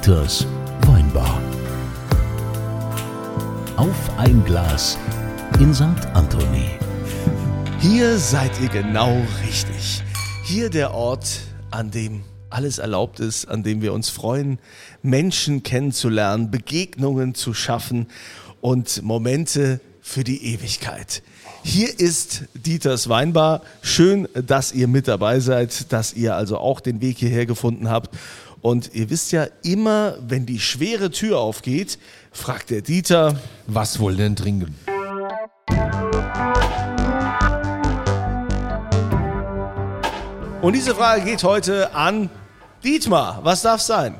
Dieters Weinbar. Auf ein Glas in St. Anthony. Hier seid ihr genau richtig. Hier der Ort, an dem alles erlaubt ist, an dem wir uns freuen, Menschen kennenzulernen, Begegnungen zu schaffen und Momente für die Ewigkeit. Hier ist Dieters Weinbar. Schön, dass ihr mit dabei seid, dass ihr also auch den Weg hierher gefunden habt. Und ihr wisst ja immer, wenn die schwere Tür aufgeht, fragt der Dieter, Was wohl denn trinken? und diese Frage geht heute an Dietmar. Was darf sein?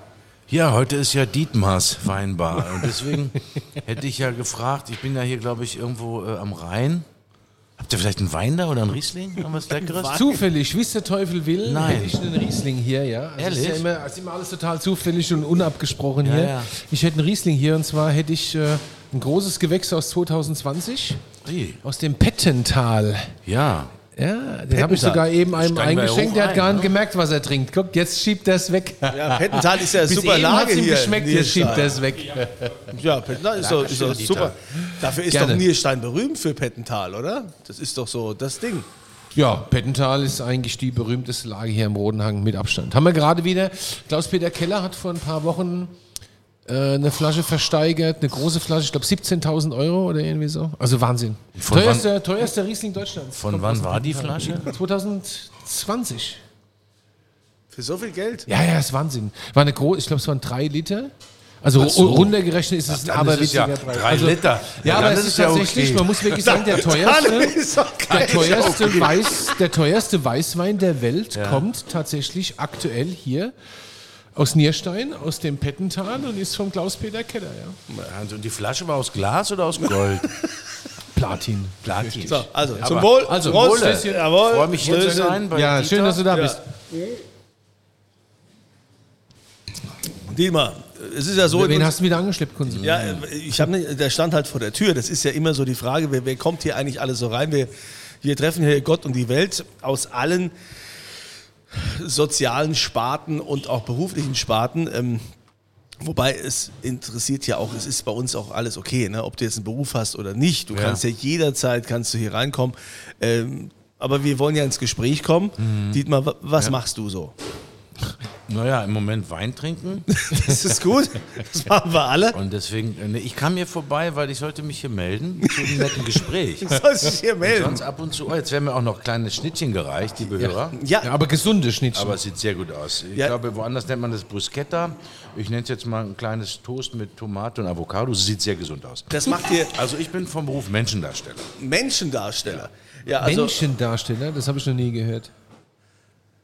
Ja, heute ist ja Dietmars Weinbar und deswegen hätte ich ja gefragt, ich bin ja hier, glaube ich, irgendwo äh, am Rhein. Habt ihr vielleicht einen Wein da oder einen Riesling? Irgendwas Leckeres? Zufällig, wie es der Teufel will, Nein. hätte ich einen Riesling hier, ja. Also Ehrlich? Ist ja immer, ist immer alles total zufällig und unabgesprochen Ja, hier. ja. Ich hätte einen Riesling hier und zwar hätte ich äh, ein großes Gewächs aus 2020 Ui. aus dem Pettental. Ja, Ja, den habe ich sogar eben einem Steigen eingeschenkt, der hat ein, gar ne? nicht gemerkt, was er trinkt. Guck, jetzt schiebt er es weg. Ja, Pettental ist ja Bis super eben Lage hat's ihm hier. geschmeckt, jetzt schiebt er Nierstein. es weg. Ja, Pettental ist doch, ist doch super. Dafür ist Gerne. doch Nierstein berühmt für Pettental, oder? Das ist doch so das Ding. Ja, Pettental ist eigentlich die berühmteste Lage hier im Rodenhang mit Abstand. Haben wir gerade wieder. Klaus-Peter Keller hat vor ein paar Wochen eine Flasche versteigert, eine große Flasche, ich glaube 17.000 Euro oder irgendwie so. Also Wahnsinn. Von Teuerster, teuerster Riesling Deutschlands. von Kommt wann war die. Flasche? 2020. Für so viel Geld? Ja, ja, ist Wahnsinn. War eine große, ich glaube, es waren drei Liter. Also so. runtergerechnet ist es ein dann ist es ja aberwitziger Preis. drei also, Liter. Ja, Ja, aber es ist ja tatsächlich, okay. man muss wirklich sagen, der teuerste. Der teuerste, Weiß, der teuerste Weißwein der Welt kommt tatsächlich aktuell hier aus Nierstein, aus dem Pettental und ist vom Klaus-Peter Keller, ja. Also, Und die Flasche war aus Glas oder aus Gold? Platin. Platin. So, also zum Aber- Wohl. also, Prost. Wohle. Jawohl. Freue mich hier zu sein. Bei Ja, Dieter. schön, dass du da Ja. bist. Dietmar, es ist ja so. Wen hast du wieder angeschleppt, Kunze? ja, ich habe der stand halt vor der Tür. Das ist ja immer so die Frage, wer, wer kommt hier eigentlich alles so rein? Wir, wir treffen hier Gott und die Welt aus allen sozialen Sparten und auch beruflichen Sparten. Ähm, Wobei es interessiert ja auch, es ist bei uns auch alles okay, ne? ob du jetzt einen Beruf hast oder nicht. Du Ja. kannst ja jederzeit kannst du hier reinkommen. Ähm, aber wir wollen ja ins Gespräch kommen. Mhm. Dietmar, wa- was machst du so? Naja, im Moment Wein trinken. Das ist gut. Das machen wir alle. Und deswegen, äh, ich kam hier vorbei, weil ich sollte mich hier melden zu einem netten Gespräch. Du sollst dich hier melden. Sonst ab und zu, oh, jetzt werden mir auch noch kleine Schnittchen gereicht, liebe Hörer. Ja, Ja, aber gesunde Schnittchen. Aber es sieht sehr gut aus. Ich Ja. glaube, woanders nennt man das Bruschetta. Ich nenne es jetzt mal ein kleines Toast mit Tomate und Avocado. Es sieht sehr gesund aus. das macht dir Also ich bin vom Beruf Menschendarsteller. Menschendarsteller. Ja, also Menschendarsteller, das habe ich noch nie gehört.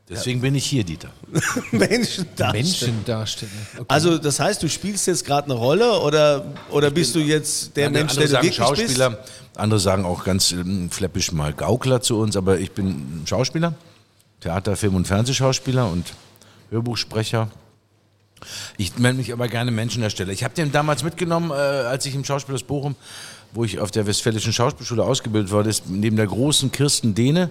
Deswegen bin ich hier, Dieter. Menschendarsteller. Menschendarsteller. Okay. Also das heißt, du spielst jetzt gerade eine Rolle oder, oder bist du jetzt der Andere- Mensch, andere der du sagen wirklich Schauspieler, bist? andere sagen auch ganz ähm, fläppisch mal Gaukler zu uns, aber ich bin Schauspieler, Theater-, Film- und Fernsehschauspieler und Hörbuchsprecher. Ich nenne mich aber gerne Menschendarsteller. Ich habe den damals mitgenommen, äh, als ich im Schauspielhaus Bochum, wo ich auf der Westfälischen Schauspielschule ausgebildet wurde, ist neben der großen Kirsten Dehne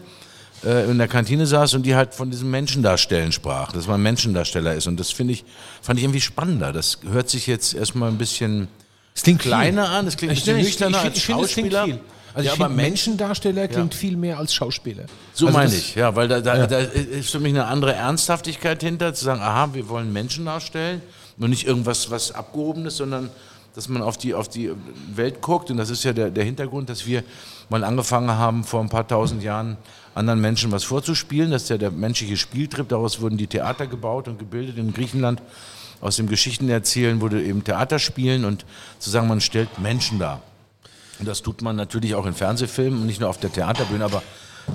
äh, in der Kantine saß und die halt von diesem Menschendarstellen sprach, dass man Menschendarsteller ist. Und das finde ich, fand ich irgendwie spannender. Das hört sich jetzt erstmal ein bisschen Es klingt kleiner an, es klingt ein Ich, bisschen nüchterner als Schauspieler. viel. Also Ja, aber Menschendarsteller klingt viel mehr als Schauspieler. So also meine ich, ja, weil da, da, da ist für mich eine andere Ernsthaftigkeit hinter, zu sagen, aha, wir wollen Menschen darstellen und nicht irgendwas was Abgehobenes, sondern dass man auf die, auf die Welt guckt. Und das ist ja der, der Hintergrund, dass wir mal angefangen haben, vor ein paar tausend Jahren anderen Menschen was vorzuspielen. Das ist ja der menschliche Spieltrip. Daraus wurden die Theater gebaut und gebildet in Griechenland. Aus dem Geschichtenerzählen wurde eben Theaterspielen und zu sagen, man stellt Menschen dar. Und das tut man natürlich auch in Fernsehfilmen und nicht nur auf der Theaterbühne, aber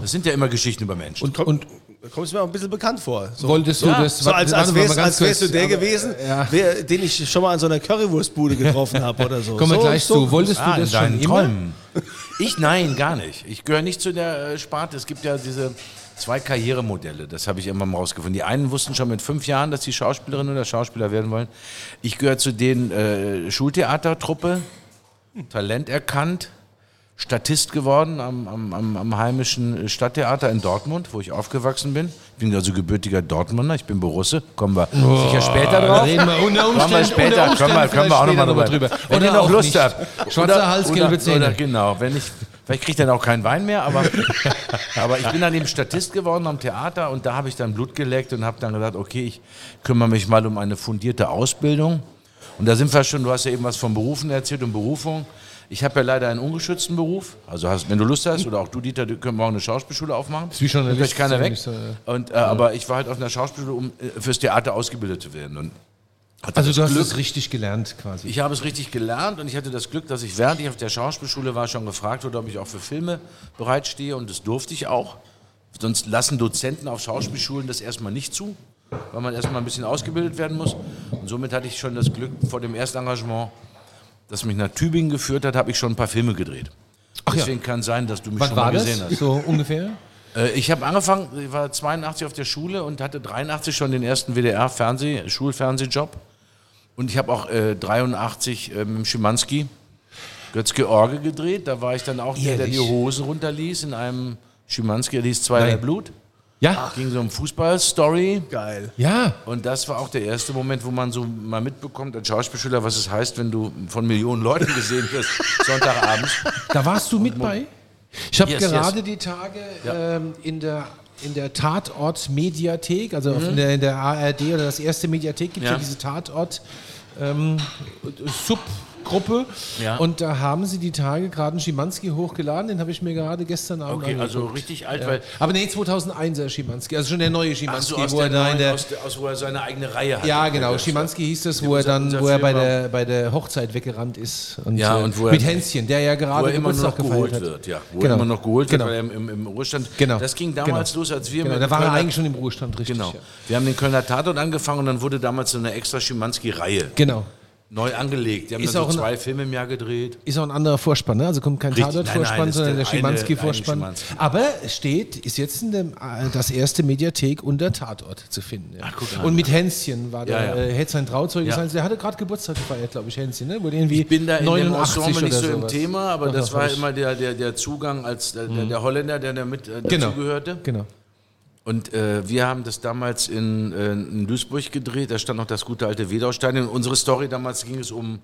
das sind ja immer Geschichten über Menschen. Und, und Da kommst du mir auch ein bisschen bekannt vor. So, wolltest du Ja, das... so als, als wärst, als wärst du der aber- gewesen, Ja. wer, den ich schon mal an so einer Currywurstbude getroffen habe oder so. Kommen wir so, gleich so, zu. Wolltest Ah, du das schon deinen immer? Träumen. Ich nein, gar nicht. Ich gehöre nicht zu der äh, Sparte. Es gibt ja diese zwei Karrieremodelle. Das habe ich immer mal rausgefunden. Die einen wussten schon mit fünf Jahren, dass sie Schauspielerin oder Schauspieler werden wollen. Ich gehöre zu den äh, Schultheatertruppe, Talent erkannt, Statist geworden am, am, am, heimischen Stadttheater in Dortmund, wo ich aufgewachsen bin. Ich bin also gebürtiger Dortmunder, ich bin Borusse. Kommen wir sicher später drauf. Reden wir unter Kommen wir Umständen, später, unter können wir, Umständen können wir auch nochmal drüber. mal Wenn drüber. ihr noch Lust nicht. habt. Schwarze Hals, gelbe Zähne. Oder, genau, wenn ich, vielleicht kriege ich dann auch keinen Wein mehr, aber, aber ich bin dann eben Statist geworden am Theater und da habe ich dann Blut geleckt und habe dann gesagt, okay, ich kümmere mich mal um eine fundierte Ausbildung. Und da sind wir schon, du hast ja eben was von Berufen erzählt und Berufung. Ich habe ja leider einen ungeschützten Beruf. Also hast, wenn du Lust hast, oder auch du, Dieter, du können morgen eine Schauspielschule aufmachen. Ist wie Nimmt euch keiner ja weg. so, ja. Und, äh, Aber ich war halt auf einer Schauspielschule, um äh, fürs Theater ausgebildet zu werden. Und Also du hast Glück- es richtig gelernt quasi. ich habe es richtig gelernt und ich hatte das Glück, dass ich während ich auf der Schauspielschule war, schon gefragt wurde, ob ich auch für Filme bereitstehe und das durfte ich auch. Sonst lassen Dozenten auf Schauspielschulen das erstmal nicht zu, weil man erstmal ein bisschen ausgebildet werden muss. Und somit hatte ich schon das Glück, vor dem Erstengagement, das mich nach Tübingen geführt hat, habe ich schon ein paar Filme gedreht. Ach ja. Deswegen kann sein, dass du mich Wann schon mal das? gesehen hast. So ungefähr? Äh, Ich habe angefangen, ich war 82 auf der Schule und hatte 83 schon den ersten WDR-Fernseh, Schulfernsehjob. Und ich habe auch äh, 83 äh, mit dem Schimanski Götz-George gedreht. Da war ich dann auch der, der die? Hosen runterließ in einem Schimanski, der hieß Zweierlei. Blut. Ja. Ging so um Fußball-Story. Geil. Ja. Und das war auch der erste Moment, wo man so mal mitbekommt als Schauspielschüler, was es heißt, wenn du von Millionen Leuten gesehen wirst, Sonntagabends. Da warst du mit bei? Ich habe Yes, gerade yes. die Tage Ja. ähm, in der in der Tatort-Mediathek, also auf in, der, in der ARD oder das erste Mediathek gibt es ja. Ja. diese Tatort ähm, Subgruppe Ja. und da haben sie die Tage gerade einen Schimanski hochgeladen, den habe ich mir gerade gestern Abend Okay, also angeguckt. richtig alt, Ja. weil Aber nee, 2001er Schimanski, also schon der neue Schimanski, so, wo er neuen, der aus, der, aus wo er seine eigene Reihe hat. ja, genau. Schimanski hieß das, wo er dann, wo er bei der, bei der Hochzeit weggerannt ist. Und, Ja, äh, und wo er- mit Hänschen, der ja gerade wo er immer noch geholt hat. wird, ja. Wo Genau. er immer noch geholt Genau. wird, weil er im, im, Ruhestand. Genau. Das ging damals Genau. los, als wir Genau, da war er eigentlich schon im Ruhestand, richtig. Genau. Wir haben den Kölner Tatort angefangen und dann wurde damals so eine extra Schimanski-Reihe Genau. Neu angelegt. Die haben Ist so ein- zwei Filme im Jahr gedreht. Ist auch ein anderer Vorspann, ne? Also kommt kein Tatort-Vorspann, sondern der Schimanski-Vorspann. Aber steht, ist jetzt in dem, äh, das erste Mediathek unter Tatort zu finden. Ja. Ach, guck an, Und mit Hänschen war der, Ja, ja. äh, hätte sein Trauzeuge Ja. sein. Der hatte gerade Geburtstag gefeiert, glaube ich, Hänschen, ne? Wurde irgendwie Ich bin da in dem 89 Ensemble nicht so im sowas. Thema, aber Doch, das war hab ich- immer der, der, der Zugang als der, der, der Holländer, der da mit äh, Genau. dazugehörte. Genau. Und äh, wir haben das damals in, äh, in Duisburg gedreht. Da stand noch das gute alte Wedau-Stadion. Unsere Story damals ging es um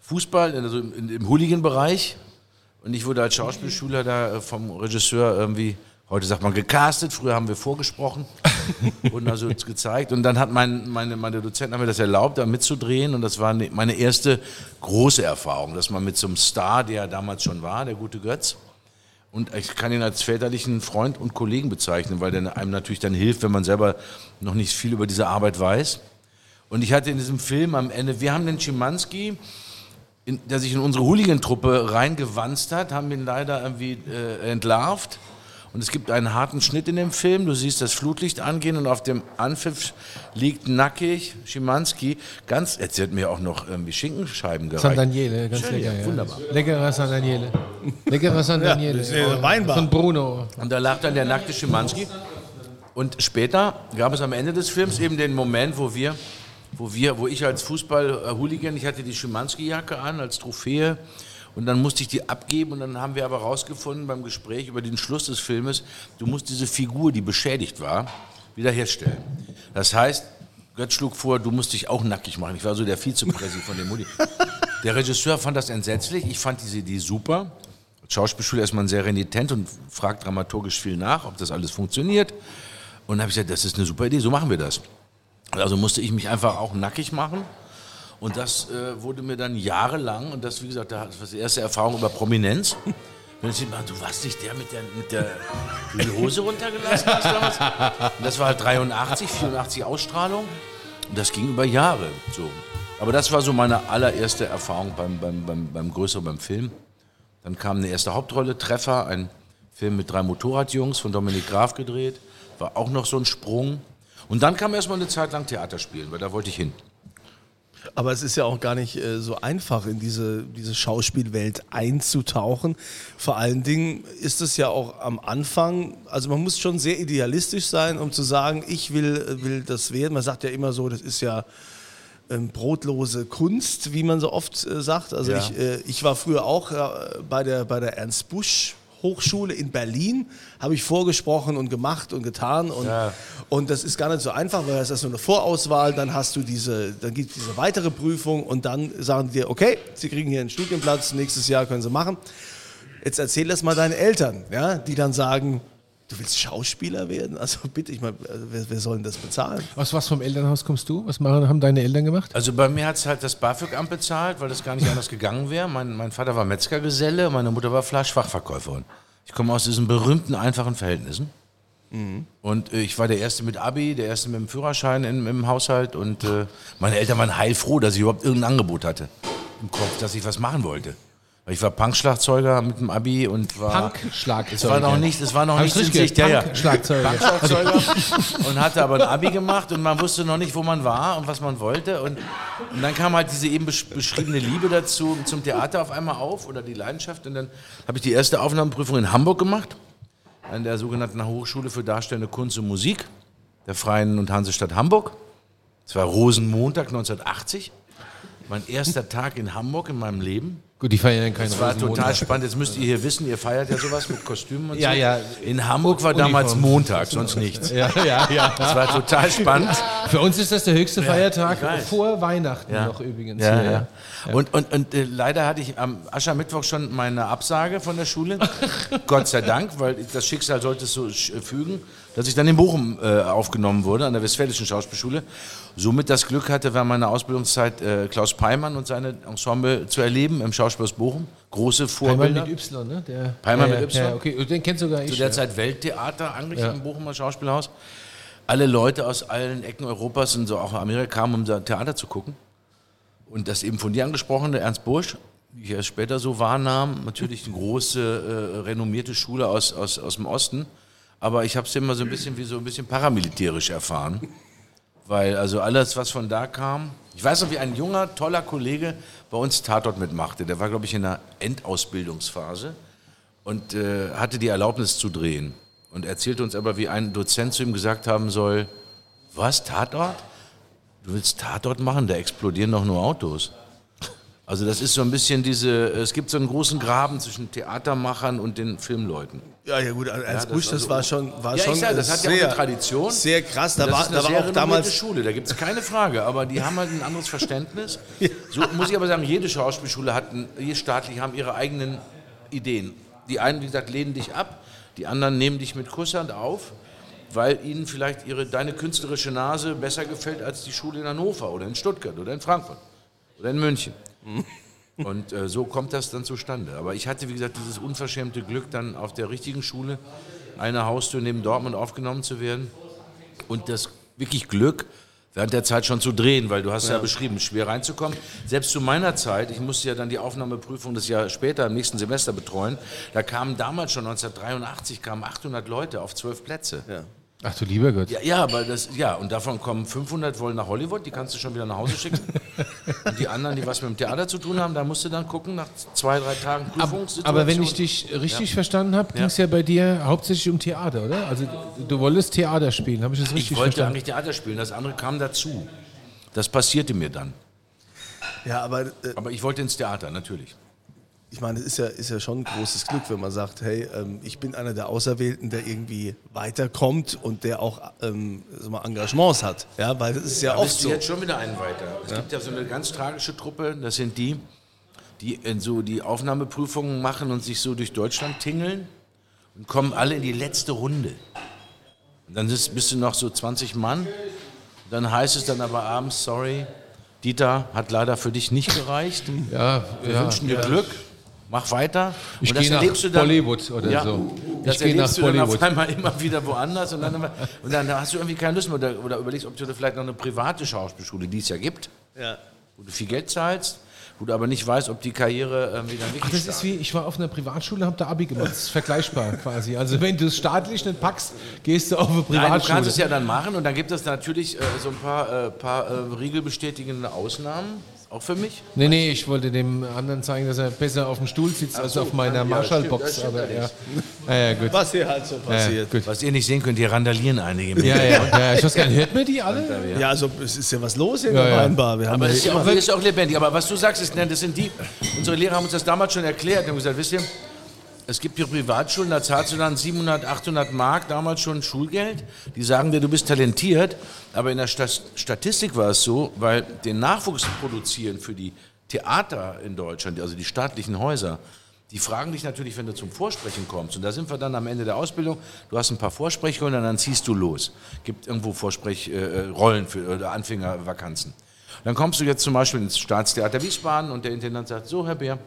Fußball, also im, im, Hooligan-Bereich. Und ich wurde als Schauspielschüler da äh, vom Regisseur irgendwie, heute sagt man gecastet, früher haben wir vorgesprochen, wurden also gezeigt. Und dann hat mein, meine, meine Dozenten haben mir das erlaubt, da mitzudrehen. Und das war ne- meine erste große Erfahrung, dass man mit so einem Star, der damals schon war, der gute Götz, und ich kann ihn als väterlichen Freund und Kollegen bezeichnen, weil der einem natürlich dann hilft, wenn man selber noch nicht viel über diese Arbeit weiß. Und ich hatte in diesem Film am Ende, wir haben den Schimanski, in, der sich in unsere Hooligan-Truppe reingewanzt hat, haben ihn leider irgendwie äh, entlarvt. Und es gibt einen harten Schnitt in dem Film. Du siehst das Flutlicht angehen und auf dem Anpfiff liegt nackig Schimanski. Ganz, jetzt wird mir auch noch irgendwie Schinkenscheiben gereicht. San Daniele, ganz Schön, lecker. ja, wunderbar. Leckerer San Daniele. Leckerer San Daniele. das ist ja Weinbar. Von Bruno. Und da lag dann der nackte Schimanski. Und später gab es am Ende des Films eben den Moment, wo wir, wo wir, wo ich als Fußball-Hooligan, ich hatte die Schimanski-Jacke an als Trophäe und dann musste ich die abgeben und dann haben wir aber rausgefunden beim Gespräch über den Schluss des Filmes, du musst diese Figur, die beschädigt war, wiederherstellen. Das heißt, Götz schlug vor, du musst dich auch nackig machen. Ich war so der Vizepräsi von dem Mutti. Der Regisseur fand das entsetzlich, ich fand diese Idee super. Als Schauspielschüler ist man sehr renitent und fragt dramaturgisch viel nach, ob das alles funktioniert. Und dann habe ich gesagt, das ist eine super Idee, so machen wir das. Also musste ich mich einfach auch nackig machen. Und das äh, wurde mir dann jahrelang, und das, wie gesagt, das war die erste Erfahrung über Prominenz. Wenn ich mal, du warst nicht der mit der, mit der Hose runtergelassen hast damals. Und das war halt 83, 84 Ausstrahlung. Und das ging über Jahre so. Aber das war so meine allererste Erfahrung beim, beim, beim, beim größeren, beim Film. Dann kam eine erste Hauptrolle, Treffer, ein Film mit drei Motorradjungs von Dominik Graf gedreht. War auch noch so ein Sprung. Und dann kam erstmal eine Zeit lang Theater spielen, weil da wollte ich hin. Aber es ist ja auch gar nicht äh, so einfach, in diese, diese Schauspielwelt einzutauchen. Vor allen Dingen ist es ja auch am Anfang, also man muss schon sehr idealistisch sein, um zu sagen, ich will, äh, will das werden. Man sagt ja immer so, das ist ja ähm, brotlose Kunst, wie man so oft äh, sagt. Also Ja. ich, äh, ich war früher auch äh, bei der, bei der Ernst Busch Hochschule in Berlin, habe ich vorgesprochen und gemacht und getan. Und, Ja. und das ist gar nicht so einfach, weil das ist nur eine Vorauswahl, dann hast du diese, dann gibt es diese weitere Prüfung und dann sagen die dir, okay, Sie kriegen hier einen Studienplatz, nächstes Jahr können Sie machen. Jetzt erzähl das mal deinen Eltern, ja, die dann sagen, du willst Schauspieler werden? Also bitte, ich mal, wer, wer soll denn das bezahlen? Aus was vom Elternhaus kommst du? Was machen, haben deine Eltern gemacht? Also bei mir hat es halt das BAföG-Amt bezahlt, weil das gar nicht anders gegangen wäre. Mein, mein Vater war Metzgergeselle, meine Mutter war Fleischfachverkäuferin. Ich komme aus diesen berühmten, einfachen Verhältnissen. Und äh, ich war der Erste mit Abi, der Erste mit dem Führerschein im, im Haushalt. Und äh, meine Eltern waren heilfroh, dass ich überhaupt irgendein Angebot hatte im Kopf, dass ich was machen wollte. Ich war Punkschlagzeuger mit dem Abi und war... Punk-Schlagzeuger. Es war noch nicht, es war noch Hab nicht in richtig Sicht. Ja, ja. Punk-Schlagzeuger. Punkschlagzeuger und hatte aber ein Abi gemacht und man wusste noch nicht, wo man war und was man wollte. Und, und dann kam halt diese eben besch- beschriebene Liebe dazu zum Theater auf einmal auf oder die Leidenschaft. Und dann habe ich die erste Aufnahmeprüfung in Hamburg gemacht, an der sogenannten Hochschule für Darstellende Kunst und Musik der Freien und Hansestadt Hamburg. Es war Rosenmontag 1980. Mein erster Tag in Hamburg in meinem Leben. Gut, die feiern keine Das war total spannend. Jetzt müsst ihr hier wissen, ihr feiert ja sowas mit Kostümen und Ja, so. ja. In Hamburg war damals Uniform. Montag, sonst nichts. Ja, ja, ja. Das war total spannend. Für uns ist das der höchste Feiertag vor Weihnachten Ja. noch übrigens. Ja, ja. Und, und, und äh, leider hatte ich am Aschermittwoch schon meine Absage von der Schule. Gott sei Dank, weil das Schicksal sollte es so sch- fügen, dass ich dann in Bochum äh, aufgenommen wurde, an der Westfälischen Schauspielschule. Somit das Glück hatte, während meiner Ausbildungszeit äh, Klaus Peimann und seine Ensemble zu erleben im Schauspielhaus Bochum. Große Vorbilder. mit Y, ne? Der, Peimann ja, mit Y? Ja, okay, den kennst sogar ich. Zu ja. der Zeit Welttheater eigentlich Ja. im Bochumer Schauspielhaus. Alle Leute aus allen Ecken Europas und so auch Amerika kamen, um Theater zu gucken. Und das eben von dir angesprochene Ernst Bursch, die ich erst später so wahrnahm, natürlich eine große, äh, renommierte Schule aus, aus, aus dem Osten. Aber ich habe es immer so ein bisschen wie so ein bisschen paramilitärisch erfahren. Weil also alles, was von da kam, ich weiß noch, wie ein junger, toller Kollege bei uns Tatort mitmachte. Der war, glaube ich, in der Endausbildungsphase und äh, hatte die Erlaubnis zu drehen. Und erzählte uns aber, wie ein Dozent zu ihm gesagt haben soll, was, Tatort? Du willst Tatort machen? Da explodieren doch nur Autos. Also das ist so ein bisschen diese, es gibt so einen großen Graben zwischen Theatermachern und den Filmleuten. Ja, ja gut, Ernst das Busch, war das so- war schon, war Ja, schon sag, das äh, hat ja auch sehr, eine Tradition. Sehr krass, da das war, da war auch damals Schule, da gibt es keine Frage, aber die haben halt ein anderes Verständnis. So muss ich aber sagen, jede Schauspielschule hat, je staatlich haben ihre eigenen Ideen. Die einen, wie gesagt, lehnen dich ab, die anderen nehmen dich mit Kusshand auf, weil ihnen vielleicht ihre, deine künstlerische Nase besser gefällt als die Schule in Hannover oder in Stuttgart oder in Frankfurt oder in München. Und äh, so kommt das dann zustande. Aber ich hatte, wie gesagt, dieses unverschämte Glück, dann auf der richtigen Schule eine Haustür neben Dortmund aufgenommen zu werden. Und das wirklich Glück, während der Zeit schon zu drehen, weil du hast ja, beschrieben, schwer reinzukommen. Selbst zu meiner Zeit, ich musste ja dann die Aufnahmeprüfung das Jahr später im nächsten Semester betreuen, da kamen damals schon 1983 kamen 800 Leute auf zwölf Plätze. Ja. Ach du lieber Gott. Ja, aber das, ja, und davon kommen 500 wollen nach Hollywood, die kannst du schon wieder nach Hause schicken. und die anderen, die was mit dem Theater zu tun haben, da musst du dann gucken, nach zwei, drei Tagen Prüfungssituation. Aber wenn ich dich richtig verstanden habe, ging es ja bei dir hauptsächlich um Theater, oder? Also du, wolltest Theater spielen, habe ich das richtig Ich wollte verstanden? eigentlich Theater spielen, das andere kam dazu. Das passierte mir dann. Ja, aber äh, Aber ich wollte ins Theater, natürlich. Ich meine, es ist ja, ist ja schon ein großes Glück, wenn man sagt, hey, ähm, ich bin einer der Auserwählten, der irgendwie weiterkommt und der auch ähm, mal, Engagements hat. Ja, weil das ist ja Da oft so. jetzt schon wieder einen weiter. Es gibt ja so eine ganz tragische Truppe, das sind die, die in so die Aufnahmeprüfungen machen und sich so durch Deutschland tingeln und kommen alle in die letzte Runde. Und dann ist, bist du noch so 20 Mann. Dann heißt es dann aber abends, sorry, Dieter hat leider für dich nicht gereicht. Ja, Wir ja. wünschen dir Glück. Mach weiter. Ich Und das gehe nach erlebst du dann- Bollywood oder ja, so. Das Ich gehe nach erlebst du dann auf einmal immer wieder woanders und dann, immer- und dann hast du irgendwie keine Lust mehr oder, oder überlegst, ob du dir vielleicht noch eine private Schauspielschule, die es ja gibt, Ja. wo du viel Geld zahlst, wo du aber nicht weißt, ob die Karriere irgendwie dann wirklich Ach, das startet. ist wie, ich war auf einer Privatschule, habe da Abi gemacht. Das ist vergleichbar quasi. Also wenn du es staatlich nicht packst, gehst du auf eine Nein, du Privatschule. kannst es ja dann machen und dann gibt es natürlich äh, so ein paar, äh, paar äh, regelbestätigende Ausnahmen. Auch für mich? Nee, nee, ich wollte dem anderen zeigen, dass er besser auf dem Stuhl sitzt als auf meiner Marshall-Box. Aber ja. Ja, ja, gut. Was hier halt so Ja, passiert. gut. Was ihr nicht sehen könnt, hier randalieren einige. mit. Ja, ja, ja, ich weiß gar nicht, hört man die alle? Ja, also es ist ja was los in Ja, der ja. Weinbar. Wir haben Aber ja es ist ja auch, ist auch lebendig. Aber was du sagst, ist, das sind die, unsere Lehrer haben uns das damals schon erklärt. Haben gesagt, wisst ihr, es gibt hier Privatschulen, da zahlst du dann 700, 800 Mark damals schon Schulgeld. Die sagen dir, du bist talentiert. Aber in der Statistik war es so, weil den Nachwuchs produzieren für die Theater in Deutschland, also die staatlichen Häuser, die fragen dich natürlich, wenn du zum Vorsprechen kommst. Und da sind wir dann am Ende der Ausbildung. Du hast ein paar Vorsprechrollen und dann ziehst du los. Gibt irgendwo Vorsprechrollen äh, Rollen für oder Anfängervakanzen. Dann kommst du jetzt zum Beispiel ins Staatstheater Wiesbaden und der Intendant sagt, so Herr Bär,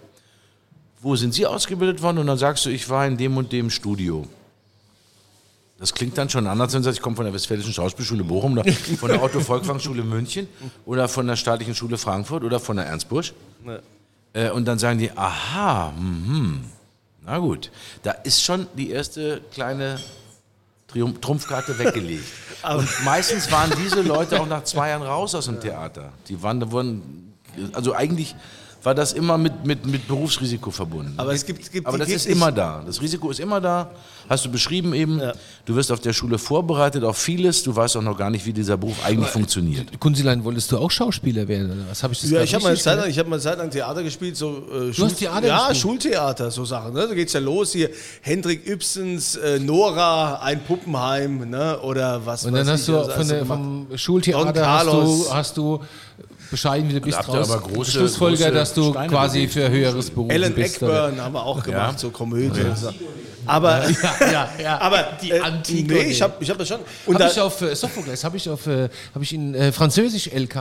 wo sind Sie ausgebildet worden? Und dann sagst du, ich war in dem und dem Studio. Das klingt dann schon anders, wenn du sagst, ich komme von der Westfälischen Schauspielschule Bochum oder von der Otto-Volkwang-Schule München oder von der Staatlichen Schule Frankfurt oder von der Ernst Busch. Äh, und dann sagen die, aha, mhm, na gut, da ist schon die erste kleine Triumph Trumpfkarte weggelegt. und meistens waren diese Leute auch nach zwei Jahren raus aus dem Theater. Die waren, da wurden, also eigentlich war das immer mit, mit, mit Berufsrisiko verbunden. Aber es gibt- es gibt- Aber das gibt ist immer da. Das Risiko ist immer da. Hast du beschrieben eben. Du wirst auf der Schule vorbereitet auf vieles. Du weißt auch noch gar nicht, wie dieser Beruf eigentlich funktioniert. Kunzilein, wolltest du auch Schauspieler werden? Oder was habe ich das Ja, ich habe mal, Zeit gehört? lang- ich hab mal eine Zeit lang Theater gespielt. So, äh, Du hast Theater Ja, gespielt? Schultheater, so Sachen. Ne? Da geht's ja los hier. Hendrik Ibsens, äh, Nora, ein Puppenheim ne? oder was Und dann weiß hast ich, du also von hast du der, vom Schultheater hast Carlos. du, hast du bescheiden, wie du bist, raus aber große- Schlussfolger, große dass du Steine quasi für höheres Beruf Alan bist. oder? Eckburn haben wir auch gemacht, Ja. so Komödie. und So. Aber, ja, ja. aber Die äh, Antigone. Nee, ich habe ich hab das schon. Und Habe da, ich auf äh, Sophokles, habe ich auf, äh, habe ich in äh, Französisch LK,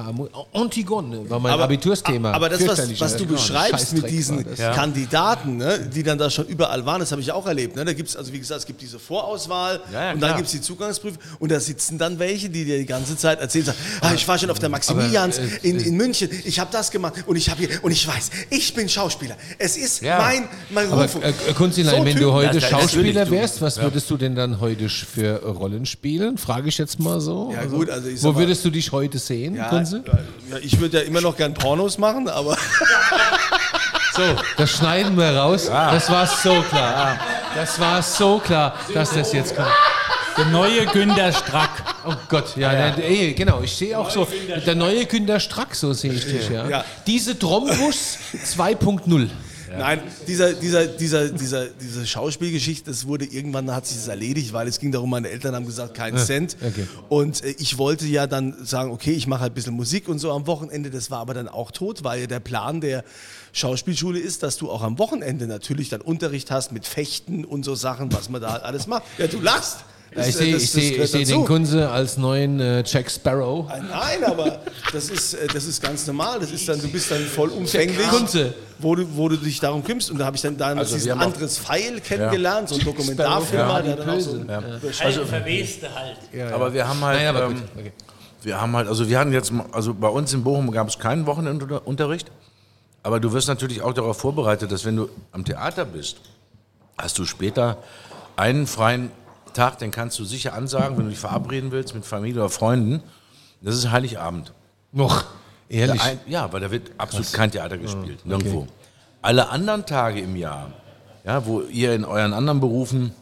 Antigone war mein aber, Abitursthema. Aber das, was, was du ja. beschreibst mit diesen. Kandidaten, ne, die dann da schon überall waren, das habe ich auch erlebt. Ne? Da gibt es, also wie gesagt, es gibt diese Vorauswahl Ja, ja, und dann gibt es die Zugangsprüfung und da sitzen dann welche, die dir die ganze Zeit erzählen, sagen, ah, ich war schon auf der Maximilians aber, äh, in, in München, ich habe das gemacht und ich habe hier und ich weiß, ich bin Schauspieler. Es ist Ja. mein, mein Aber Ruf. äh, Kunzilein, So wenn du heute das- Schauspieler wärst, was würdest du denn dann heute für Rollen spielen? Frage ich jetzt mal so. Ja, gut, also ich Wo mal- würdest du dich heute sehen, ja, Kunze? ja, ich würde ja immer noch gern Pornos machen, aber So, das schneiden wir raus. Das war so klar. Das war so klar, dass das jetzt kommt. Der neue Günter Strack. Oh Gott, ja, ja. ey, genau. Ich sehe auch so, der neue Günter Strack, so sehe ich dich, ja. Ja. Diese Trombus 2.0. Nein, dieser, dieser, dieser, dieser, diese Schauspielgeschichte, das wurde irgendwann hat sich das erledigt, weil es ging darum, meine Eltern haben gesagt, keinen Cent. okay. Und äh, ich wollte ja dann sagen, okay, ich mache halt ein bisschen Musik und so am Wochenende. Das war aber dann auch tot, weil ja der Plan der Schauspielschule ist, dass du auch am Wochenende natürlich dann Unterricht hast mit Fechten und so Sachen, was man da halt alles macht. Ja, du lachst. Ja, ich äh, sehe ich das seh, seh den Kunze als neuen äh, Jack Sparrow. Nein, aber das ist, äh, das ist ganz normal. Das ist dann, du bist dann vollumfänglich, Kunze. wo du, wo du dich darum kümmerst. Und da habe ich dann damals Also diesen anderes Pfeil kennengelernt, so ein Dokumentarfilm, Sparrow, der dann auch so Böse. Also verweste halt. Aber wir haben halt, Nein, aber ähm. Okay. wir haben halt, also wir hatten jetzt, mal- also bei uns in Bochum gab es keinen Wochenendunterricht, aber du wirst natürlich auch darauf vorbereitet, dass wenn du am Theater bist, hast du später einen freien Tag, den kannst du sicher ansagen, wenn du dich verabreden willst mit Familie oder Freunden. Das ist Heiligabend. Noch, ehrlich. Ein, ja, weil da wird absolut kein Theater gespielt, nirgendwo. Alle anderen Tage im Jahr, ja, wo ihr in euren anderen Berufen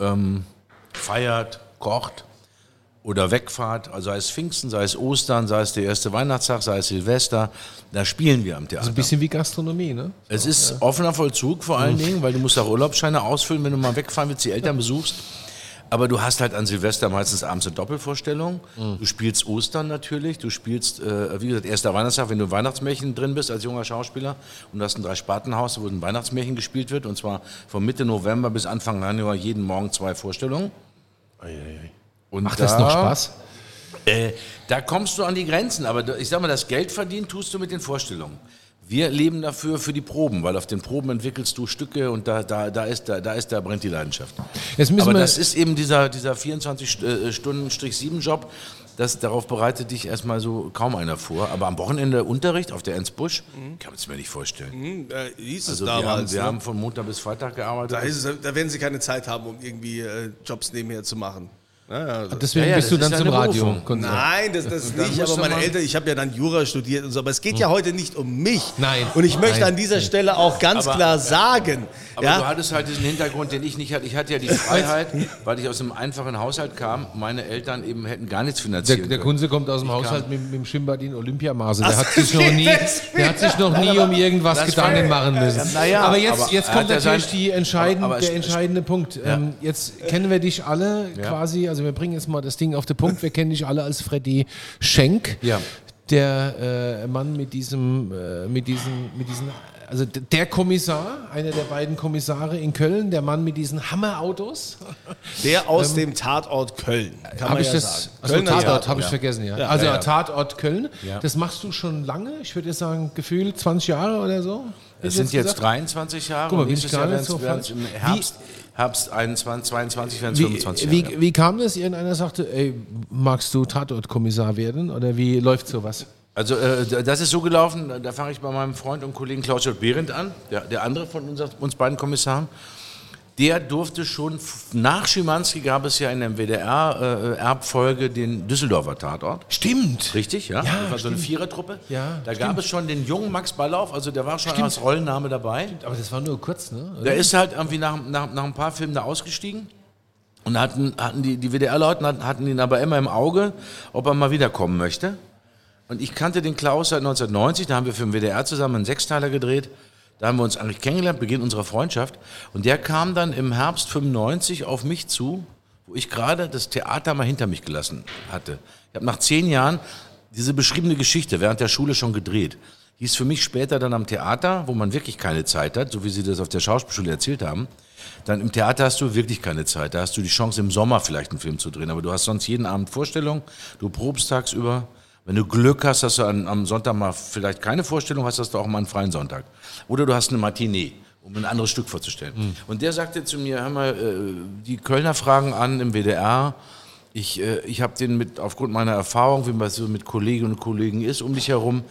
ähm, feiert, kocht oder wegfahrt, also sei es Pfingsten, sei es Ostern, sei es der erste Weihnachtstag, sei es Silvester, da spielen wir am Theater. so ein bisschen wie Gastronomie, ne? Es ist offener Vollzug vor allen Dingen, weil du musst auch Urlaubsscheine ausfüllen, wenn du mal wegfahren willst, die Eltern besuchst. Aber du hast halt an Silvester meistens abends eine Doppelvorstellung. Du spielst Ostern natürlich, du spielst, äh, wie gesagt, erster Weihnachtstag, wenn du im Weihnachtsmärchen drin bist als junger Schauspieler und du hast ein Dreispartenhaus, wo ein Weihnachtsmärchen gespielt wird und zwar von Mitte November bis Anfang Januar jeden Morgen zwei Vorstellungen. Und Macht das da- noch Spaß? äh, da kommst du an die Grenzen, aber ich sag mal, das Geld verdienen tust du mit den Vorstellungen. Wir leben dafür für die Proben, weil auf den Proben entwickelst du Stücke und da, da, da, ist, da, da ist, da brennt die Leidenschaft. Jetzt müssen Aber wir, das ist eben dieser, dieser 24-Stunden-7-Job, das, darauf bereitet dich erstmal so kaum einer vor. Aber am Wochenende Unterricht auf der Ernst Busch, kann man es mir nicht vorstellen. Hm, äh, hieß es Also wir, damals. haben, wir ne? haben von Montag bis Freitag gearbeitet. da, ist es, da werden sie keine Zeit haben, um irgendwie äh, Jobs nebenher zu machen. Deswegen Ja, ja, bist du dann zum Radio. Nein, das, das nicht, aber du meine Eltern, ich habe ja dann Jura studiert und so, aber es geht ja heute nicht um mich. Nein. Und ich möchte Nein. an dieser Stelle auch ganz Aber- klar sagen, Aber du ja, hattest halt diesen Hintergrund, den ich nicht hatte. Ich hatte ja die Freiheit, weil ich aus einem einfachen Haushalt kam. Meine Eltern eben hätten gar nichts Der, finanziert. der Kunze kommt aus dem Haushalt mit, mit dem Schwimmbad in Olympiamaße. Der Ach, hat sich noch nie, der hat sich noch nie um irgendwas Gedanken machen müssen. Ja, na ja, aber jetzt, aber jetzt kommt natürlich sein- die entscheidend, aber- aber der entscheidende Punkt. Ähm, jetzt kennen wir dich alle quasi, also wir bringen jetzt mal das Ding auf den Punkt, wir kennen dich alle als Freddy Schenk. Ja. Der äh, Mann mit diesem, äh, mit diesen, mit diesen, also der Kommissar, einer der beiden Kommissare in Köln, der Mann mit diesen Hammerautos. der aus dem Tatort Köln. Kann Habe man ich ja das? sagen. Also Kölner Tatort, habe ich ja. vergessen, ja. Ja, also ja, ja. Tatort Köln. Ja. Das machst du schon lange. Ich würde jetzt sagen, gefühlt 20 Jahre oder so. Es sind jetzt gesagt. 23 Jahre. Guck mal, und bin ich gar Jahr nicht so werden es falsch. im Herbst, Herbst 21, 22 werden es Wie, 25 wie, Jahre. wie kam das? Irgendeiner sagte, ey, magst du Tatortkommissar werden? Oder wie läuft sowas? Also äh, das ist so gelaufen, da fange ich bei meinem Freund und Kollegen Klaus-J. Behrendt an, der, der andere von unser, uns beiden Kommissaren. Der durfte schon, nach Schimanski gab es ja in der WDR-Erbfolge den Düsseldorfer Tatort. Stimmt. Richtig, ja? Ja, das war so eine stimmt. Vierertruppe. Ja, da stimmt. gab es schon den jungen Max Ballauf, also der war schon als Rollenname dabei. Aber das war nur kurz, ne? Der ist halt irgendwie nach, nach, nach ein paar Filmen da ausgestiegen. Und hatten, hatten die, die WDR-Leute hatten ihn aber immer im Auge, ob er mal wiederkommen möchte. Und ich kannte den Klaus seit 1990, da haben wir für den WDR zusammen einen Sechsteiler gedreht. Da haben wir uns eigentlich kennengelernt, Beginn unserer Freundschaft. Und der kam dann im Herbst 95 auf mich zu, wo ich gerade das Theater mal hinter mich gelassen hatte. Ich habe nach zehn Jahren diese beschriebene Geschichte während der Schule schon gedreht. Hieß für mich später dann am Theater, wo man wirklich keine Zeit hat, so wie Sie das auf der Schauspielschule erzählt haben. Dann im Theater hast du wirklich keine Zeit. Da hast du die Chance, im Sommer vielleicht einen Film zu drehen. Aber du hast sonst jeden Abend Vorstellung. Du probst tagsüber. Wenn du Glück hast, dass du an, am Sonntag mal vielleicht keine Vorstellung hast, hast du auch mal einen freien Sonntag. Oder du hast eine Matinee, um ein anderes Stück vorzustellen. Und der sagte zu mir, hör mal, äh, die Kölner fragen an im WDR. Ich, äh, ich habe den mit, aufgrund meiner Erfahrung, wie man so mit Kolleginnen und Kollegen ist, um dich herum,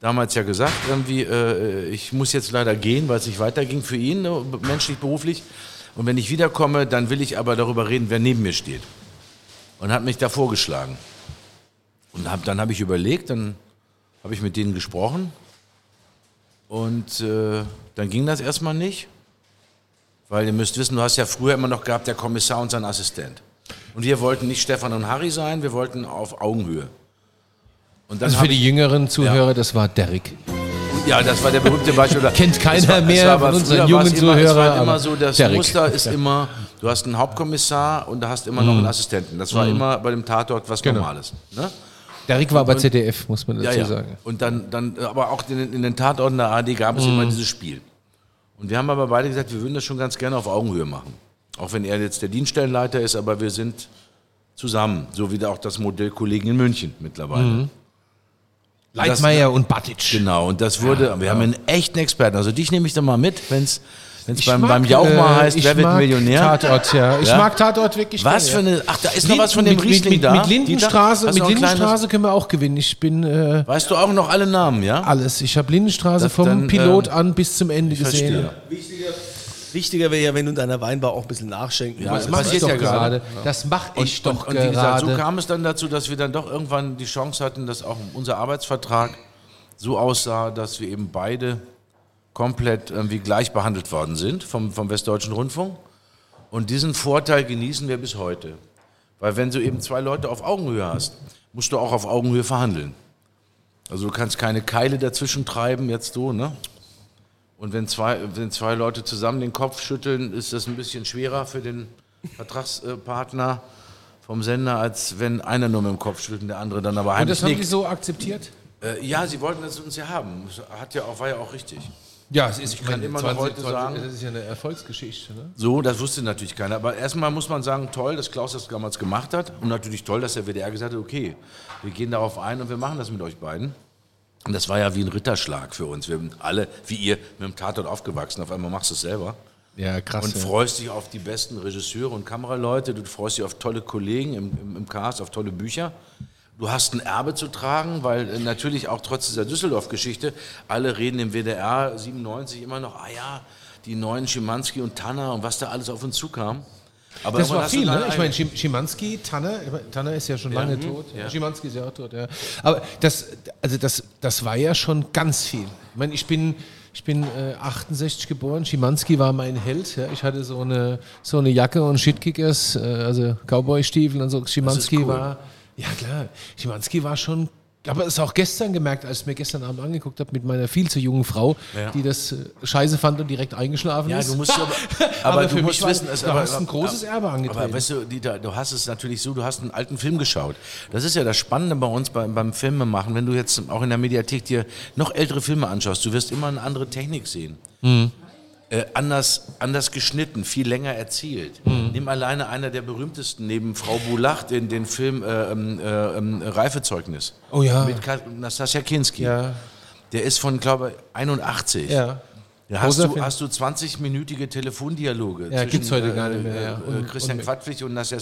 damals ja gesagt, irgendwie, äh, ich muss jetzt leider gehen, weil es nicht weiterging für ihn, ne, menschlich, beruflich. Und wenn ich wiederkomme, dann will ich aber darüber reden, wer neben mir steht. Und hat mich da vorgeschlagen. Und hab, dann habe ich überlegt, dann habe ich mit denen gesprochen. Und äh, dann ging das erstmal nicht. Weil ihr müsst wissen, du hast ja früher immer noch gehabt, der Kommissar und sein Assistent. Und wir wollten nicht Stefan und Harry sein, wir wollten auf Augenhöhe. Und Also für die jüngeren Zuhörer, das war Derek. Ja, das war der berühmte Beispiel. Kennt keiner war- mehr von unseren jungen immer, Es Zuhörer, war immer so, das Derek. Muster ist immer, du hast einen Hauptkommissar und da hast immer Mhm. noch einen Assistenten. Das war immer bei dem Tatort was Genau. Normales. Ne? Derek war bei ZDF, muss man dazu Ja, ja. sagen. Und dann, dann, aber auch in, den- in den Tatorten der AD gab es immer dieses Spiel. Und wir haben aber beide gesagt, wir würden das schon ganz gerne auf Augenhöhe machen. Auch wenn er jetzt der Dienststellenleiter ist, aber wir sind zusammen, so wie da auch das Modell Kollegen in München mittlerweile. Leitmeier und Batic. Genau, und das wurde, wir haben einen echten Experten. Also dich nehme ich dann mal mit, wenn es Ich beim, mag, beim Jauch mal äh, heißt, ich wer wird mag Millionär? Tatort, ja. Ich Ja? mag Tatort wirklich. Was für eine, ach, da ist noch Linden- was von dem mit, Riesling mit, da. Mit Lindenstraße, mit noch Lindenstraße können wir auch gewinnen. Ich bin äh, Weißt du auch noch alle Namen, ja? alles. Ich habe Lindenstraße Das vom dann, Pilot ähm, an bis zum Ende gesehen. Wichtiger wäre ja, wenn du in deiner Weinbar auch ein bisschen nachschenken Ja, das Mach passiert ich doch ja gerade. gerade. Das mache ich Und, doch und, und wie gesagt, so gerade. kam es dann dazu, dass wir dann doch irgendwann die Chance hatten, dass auch unser Arbeitsvertrag so aussah, dass wir eben beide komplett irgendwie gleich behandelt worden sind vom, vom Westdeutschen Rundfunk. Und diesen Vorteil genießen wir bis heute. Weil wenn du eben zwei Leute auf Augenhöhe hast, musst du auch auf Augenhöhe verhandeln. Also du kannst keine Keile dazwischen treiben, jetzt so, ne? Und wenn zwei, wenn zwei Leute zusammen den Kopf schütteln, ist das ein bisschen schwerer für den Vertragspartner vom Sender, als wenn einer nur mit dem Kopf schüttelt und der andere dann aber Und heimlich das haben die nickt. so akzeptiert? Äh, ja, sie wollten das uns ja haben. Hat ja auch, war ja auch richtig. Ja, es ist, Ich kann immer noch heute sagen- das ist ja eine Erfolgsgeschichte. Ne? So, das wusste natürlich keiner. Aber erstmal muss man sagen, toll, dass Klaus das damals gemacht hat. Und natürlich toll, dass der WDR gesagt hat, okay, wir gehen darauf ein und wir machen das mit euch beiden. Und das war ja wie ein Ritterschlag für uns. Wir sind alle, wie ihr, mit dem Tatort aufgewachsen. Auf einmal machst du es selber. Ja, krass. Und ja. freust dich auf die besten Regisseure und Kameraleute, du freust dich auf tolle Kollegen im, im, im Cast, auf tolle Bücher. Du hast ein Erbe zu tragen, weil äh, natürlich auch trotz dieser Düsseldorf-Geschichte, alle reden im WDR 97 immer noch, ah ja, die neuen Schimanski und Tanner und was da alles auf uns zukam. Aber das war viel, ne? Ich ein- meine, Schim- Schimanski, Tanner, Tanner ist ja schon lange tot. ja. Schimanski ist ja auch tot, ja. Aber das, also das, das war ja schon ganz viel. Ich meine, ich bin, ich bin äh, 68 geboren, Schimanski war mein Held. Ja. Ich hatte so eine, so eine Jacke und Shitkickers, äh, also Cowboy-Stiefel und so. Schimanski cool. war, ja klar, Schimanski war schon. Aber es auch gestern gemerkt, als ich mir gestern Abend angeguckt habe mit meiner viel zu jungen Frau, Ja. die das äh, scheiße fand und direkt eingeschlafen Ja, ist. du musst aber, Aber aber, für du mich musst wissen, es, du aber, hast ein großes Erbe angetreten. Aber weißt du, Dieter, du hast es natürlich so, du hast einen alten Film geschaut. Das ist ja das Spannende bei uns beim, beim Filmemachen, wenn du jetzt auch in der Mediathek dir noch ältere Filme anschaust, du wirst immer eine andere Technik sehen. Äh, anders, anders geschnitten, viel länger erzählt. Nimm alleine einer der berühmtesten neben Frau Boulach, den, den Film äh, ähm, äh, ähm, Reifezeugnis. Oh ja. Mit Nastassja Kinski. Ja. Der ist von, glaube ich, 81. ja. Da hast Großer du, Film. hast du 20-minütige Telefondialoge. Ja, gibt's heute gar nicht mehr, Äh, ja. äh, Und- Christian und- Quadwig und Nassja.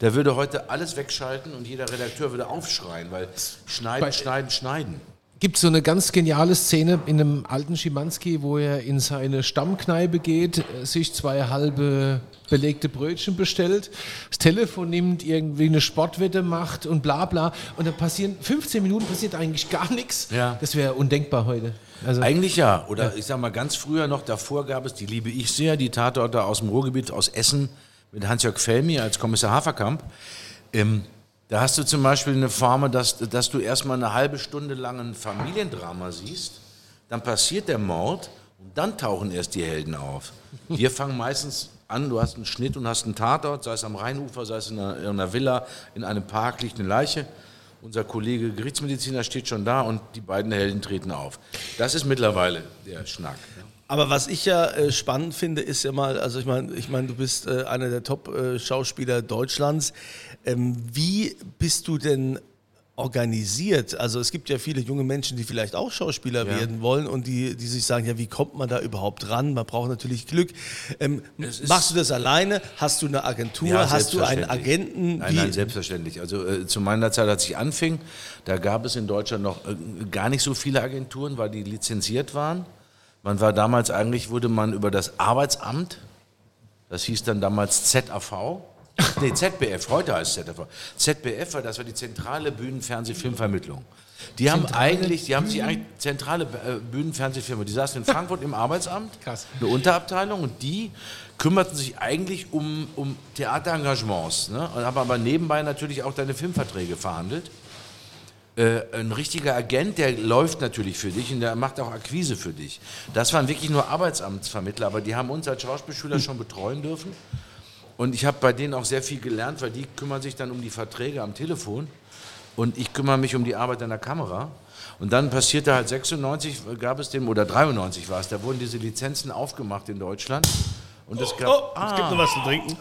Der würde heute alles wegschalten und jeder Redakteur würde aufschreien, weil schneiden, Bei- schneiden, schneiden. Gibt so eine ganz geniale Szene in einem alten Schimanski, wo er in seine Stammkneipe geht, äh, sich zwei halbe belegte Brötchen bestellt, das Telefon nimmt, irgendwie eine Sportwette macht und bla bla. Und dann passieren 15 Minuten passiert eigentlich gar nichts. Ja. Das wäre undenkbar heute. Also, Eigentlich ja. Oder ich sag mal, ganz früher noch, davor gab es, die liebe ich sehr, die Tatorte aus dem Ruhrgebiet, aus Essen, mit Hans-Jörg Felmi als Kommissar Haferkamp. Ähm, da hast du zum Beispiel eine Form, dass, dass du erstmal eine halbe Stunde lang ein Familiendrama siehst, dann passiert der Mord und dann tauchen erst die Helden auf. Wir fangen meistens an, du hast einen Schnitt und hast einen Tatort, sei es am Rheinufer, sei es in einer, in einer Villa, in einem Park liegt eine Leiche. Unser Kollege Gerichtsmediziner steht schon da und die beiden Helden treten auf. Das ist mittlerweile der Schnack. Aber was ich ja äh, spannend finde, ist ja mal, also ich meine, ich meine, du bist äh, einer der Top-Schauspieler Deutschlands. Ähm, wie bist du denn organisiert? Also es gibt ja viele junge Menschen, die vielleicht auch Schauspieler Ja. werden wollen und die, die sich sagen, ja, wie kommt man da überhaupt ran? Man braucht natürlich Glück. Ähm, machst du das alleine? Hast du eine Agentur? Ja, Hast du einen. Agenten? Nein, nein, selbstverständlich. Also äh, zu meiner Zeit, als ich anfing, da gab es in Deutschland noch äh, gar nicht so viele Agenturen, weil die lizenziert waren. Man war damals eigentlich, wurde man über das Arbeitsamt, das hieß dann damals ZAV, nee, ZBF, heute heißt es ZAV. ZBF war, das war die zentrale Bühnenfernsehfilmvermittlung. Die haben eigentlich, die haben sich eigentlich zentrale äh, Bühnenfernsehfilme, die saßen in Frankfurt im Arbeitsamt, Krass. eine Unterabteilung und die kümmerten sich eigentlich um, um Theaterengagements, ne? und haben aber nebenbei natürlich auch deine Filmverträge verhandelt. Äh, ein richtiger Agent, der läuft natürlich für dich und der macht auch Akquise für dich. Das waren wirklich nur Arbeitsamtsvermittler, aber die haben uns als Schauspielschüler schon betreuen dürfen. Und ich habe bei denen auch sehr viel gelernt, weil die kümmern sich dann um die Verträge am Telefon und ich kümmere mich um die Arbeit an der Kamera. Und dann passierte halt 96, gab es den, oder 93 war es, da wurden diese Lizenzen aufgemacht in Deutschland. Und es gab, Oh, es gibt noch was zu trinken.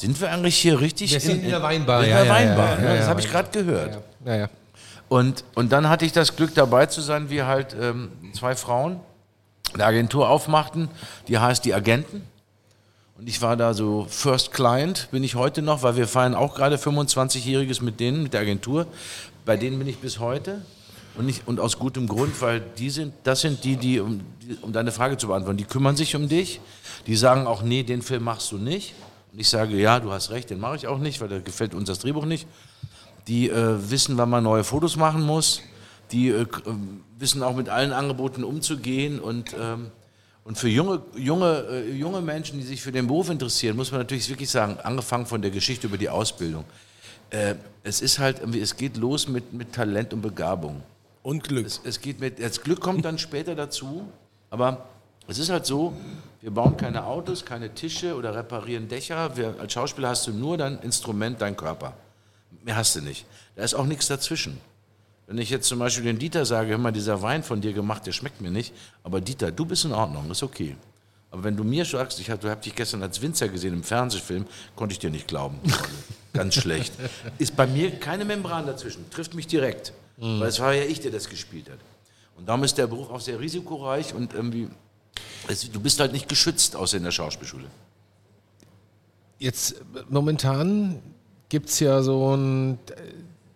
Sind wir eigentlich hier richtig? Wir sind in der Weinbar, In der ja, Weinbar, ja, ne? ja, das ja, habe ich gerade gehört. Und, und dann hatte ich das Glück dabei zu sein, wie halt ähm, zwei Frauen eine Agentur aufmachten, die heißt die Agenten. Und ich war da so First Client, bin ich heute noch, weil wir feiern auch gerade 25-Jähriges mit denen, mit der Agentur. Bei denen bin ich bis heute. Und, nicht, und aus gutem Grund, weil die sind, das sind die, die um, die, um deine Frage zu beantworten, die kümmern sich um dich. Die sagen auch, nee, den Film machst du nicht. Und ich sage, ja, du hast recht, den mache ich auch nicht, weil da gefällt uns das Drehbuch nicht die äh, wissen, wann man neue Fotos machen muss, die äh, ähm, wissen auch mit allen Angeboten umzugehen und, ähm, und für junge, junge, äh, junge Menschen, die sich für den Beruf interessieren, muss man natürlich wirklich sagen, angefangen von der Geschichte über die Ausbildung, äh, es ist halt, irgendwie- es geht los mit, mit Talent und Begabung. Und Glück. Es, es geht mit, das Glück kommt dann später dazu, aber es ist halt so, wir bauen keine Autos, keine Tische oder reparieren Dächer. Wir, als Schauspieler hast du nur dein Instrument, dein Körper. Mehr hast du nicht. Da ist auch nichts dazwischen. Wenn ich jetzt zum Beispiel den Dieter sage, hör mal, dieser Wein von dir gemacht, der schmeckt mir nicht, aber Dieter, du bist in Ordnung, ist okay. Aber wenn du mir sagst, ich habe hab dich gestern als Winzer gesehen im Fernsehfilm, konnte ich dir nicht glauben. Ganz schlecht. Ist bei mir keine Membran dazwischen, trifft mich direkt. Weil es war ja ich, der das gespielt hat. Und darum ist der Beruf auch sehr risikoreich und irgendwie, du bist halt nicht geschützt, außer in der Schauspielschule. Jetzt äh, momentan gibt es ja so ein,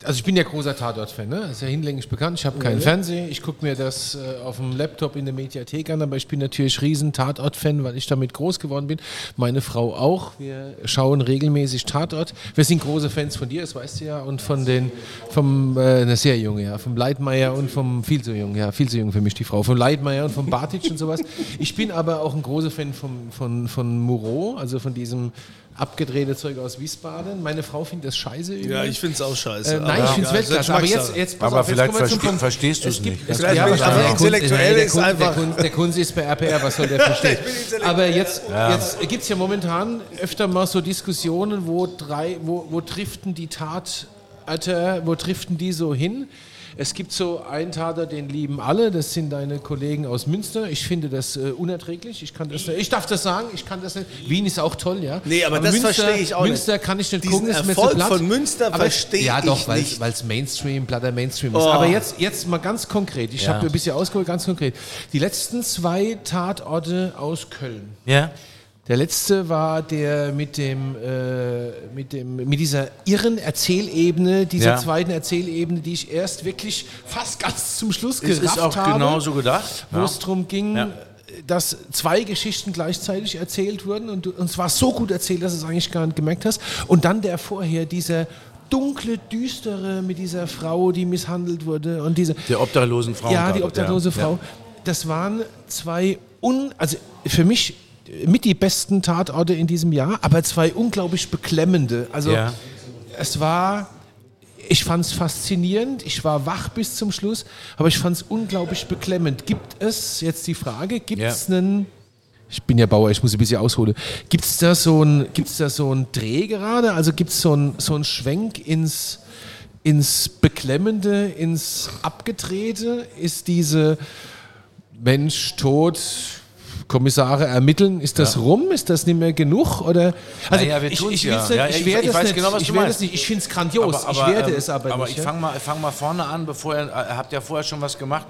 also ich bin ja großer Tatort-Fan, ne? Das ist ja hinlänglich bekannt. Ich habe keinen Fernseher, ich gucke mir das äh, auf dem Laptop in der Mediathek an, aber ich bin natürlich riesen Tatort-Fan, weil ich damit groß geworden bin. Meine Frau auch. Wir schauen regelmäßig Tatort. Wir sind große Fans von dir, das weißt du ja, und von den, vom, äh, sehr jung, ja, vom Leitmeier und vom, viel zu jung, ja, viel zu jung für mich die Frau, vom Leitmeier und vom Bartic und sowas. Ich bin aber auch ein großer Fan vom, von, von Moreau, also von diesem abgedrehte Zeug aus Wiesbaden. Meine Frau findet das scheiße. Ja, übrigens. ich finde es auch scheiße. Äh, nein, ich finde es Ja, Weltklasse. Aber jetzt, jetzt pass Aber auf, vielleicht kommen wir zum verste- Punkt. verstehst du es gibt- nicht. Es Vielleicht ja, bin ich wahrscheinlich. einfach Der Kunst- intellektuell, der ist Kunst- einfach- Der Kunst ist bei RPR, was soll der verstehen? Aber jetzt, jetzt gibt es ja momentan öfter mal so Diskussionen, wo, drei, wo, wo driften die Tatorte, wo driften die so hin? Es gibt so einen Tater, den lieben alle, das sind deine Kollegen aus Münster. Ich finde das äh, unerträglich. Ich, kann das, ich darf das sagen, ich kann das nicht. Wien ist auch toll, ja. Nee, aber das verstehe ich auch nicht. Münster kann ich nicht Diesen gucken, ist mir Erfolg zu platt. von Münster Aber- verstehe Ja, ich doch, nicht. weil es Mainstream, platter Mainstream ist. Oh. Aber jetzt, jetzt mal ganz konkret. Ich habe ein bisschen ausgeholt, ganz konkret. Die letzten zwei Tatorte aus Köln. Ja. Der letzte war der mit dem, äh, mit dem, mit dieser irren Erzählebene, dieser Ja. zweiten Erzählebene, die ich erst wirklich fast ganz zum Schluss gerafft ist auch habe genauso gedacht. wo es darum ging, Ja. dass zwei Geschichten gleichzeitig erzählt wurden und, und es war so gut erzählt, dass du es eigentlich gar nicht gemerkt hast. Und dann der vorher, dieser dunkle, düstere mit dieser Frau, die misshandelt wurde und diese Der obdachlosen Frau. ja, die obdachlose Frau. Das waren zwei un, also für mich mit die besten Tatorte in diesem Jahr, aber zwei unglaublich beklemmende. Also Ja. es war, ich fand es faszinierend, ich war wach bis zum Schluss, aber ich fand es unglaublich beklemmend. Gibt es, jetzt die Frage, gibt es einen, ich bin ja Bauer, ich muss ein bisschen ausholen, gibt es da so ein, gibt's da so einen Dreh gerade, also gibt es so einen so einen Schwenk ins, ins Beklemmende, ins Abgedrehte? Ist diese Mensch, Tod, Kommissare ermitteln, ist das rum? Ist das nicht mehr genug? Oder? Also Naja, ich, ich, ja. Ja, ich, ich- werde es weiß nicht, genau, was ich werde es nicht, ich finde es grandios, ich werde es aber nicht. Aber ich ja. fange mal, fang mal vorne an, bevor ihr, ihr habt ja vorher schon was gemacht,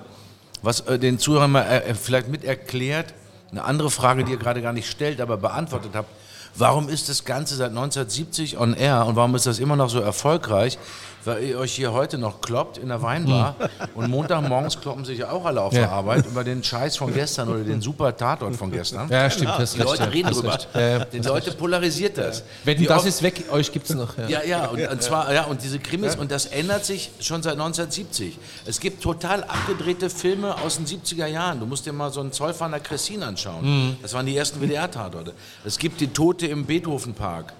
was äh, den Zuhörern mal äh, vielleicht mit erklärt. Eine andere Frage, die ihr gerade gar nicht stellt, aber beantwortet habt. Warum ist das Ganze seit 1970 on air und warum ist das immer noch so erfolgreich? Weil ihr euch hier heute noch kloppt in der Weinbar und Montagmorgens kloppen sich ja auch alle auf Ja. der Arbeit über den Scheiß von gestern oder den super Tatort von gestern. Ja, stimmt, das Die Leute reden drüber. Ja, Die Leute polarisiert das. Wetten, Wie das oft- ist weg, euch gibt es noch. Ja. ja, ja, und, und zwar, ja, und diese Krimis, und das ändert sich schon seit 1970. Es gibt total abgedrehte Filme aus den 70er Jahren. Du musst dir mal so einen Zollfahnder Cressin anschauen. Das waren die ersten WDR-Tatorte. Es gibt die Tote im Beethovenpark.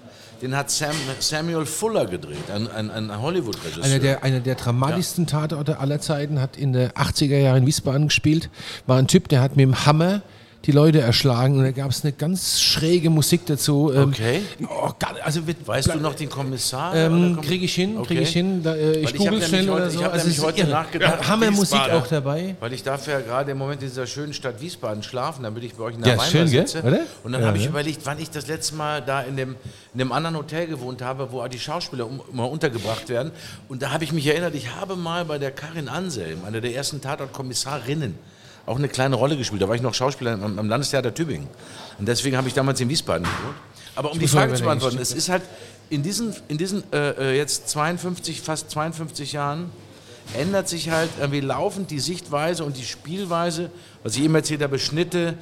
Den hat Sam, Samuel Fuller gedreht, ein, ein, ein Hollywood-Regisseur. Einer der, einer der dramatischsten Tatorte aller Zeiten hat in der 80er Jahren in Wiesbaden gespielt. War ein Typ, der hat mit dem Hammer die Leute erschlagen und da gab es eine ganz schräge Musik dazu. Ähm, Okay. Oh, also wird, Weißt du noch den Kommissar? Ähm, kriege ich hin, Okay. kriege ich hin. Da, äh, ich ich google schnell oder heute- so. ich hab Also nämlich heute irre. nachgedacht, Ja, Hammermusik auch dabei. Weil ich darf ja gerade im Moment in dieser schönen Stadt Wiesbaden schlafen, damit ich bei euch in der Ja, schön, gell? sitze. Oder? Und dann Ja, habe ich ja. überlegt, wann ich das letzte Mal da in dem, in dem anderen Hotel gewohnt habe, wo die Schauspieler immer untergebracht werden. Und da habe ich mich erinnert, ich habe mal bei der Karin Anselm, einer der ersten Tatort-Kommissarinnen, auch eine kleine Rolle gespielt. Da war ich noch Schauspieler am, am Landestheater Tübingen. Und deswegen habe ich damals in Wiesbaden gewohnt. Aber um die Frage zu beantworten, es ist halt in diesen, in diesen äh, äh, jetzt 52, fast 52 Jahren ändert sich halt irgendwie laufend die Sichtweise und die Spielweise, was ich eben erzählt habe, Schnitte,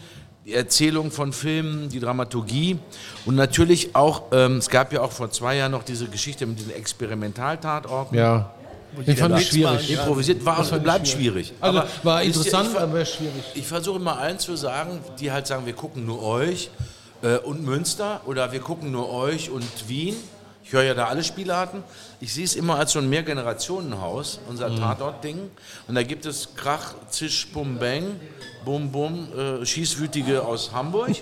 die Erzählung von Filmen, die Dramaturgie und natürlich auch, ähm, es gab ja auch vor zwei Jahren noch diese Geschichte mit den Experimentaltatorten. Ja. Den fand ich schwierig. Improvisiert war und bleibt schwierig. Also Aber war interessant, ich ver- aber schwierig. ich versuche immer allen zu sagen, die halt sagen, wir gucken nur euch äh, und Münster oder wir gucken nur euch und Wien. Ich höre ja da alle Spielarten. Ich sehe es immer als so ein Mehrgenerationenhaus, unser Mhm. Tatort-Ding. Und da gibt es Krach, Zisch, Bum, Bang, Bum, Bum, äh, Schießwütige aus Hamburg.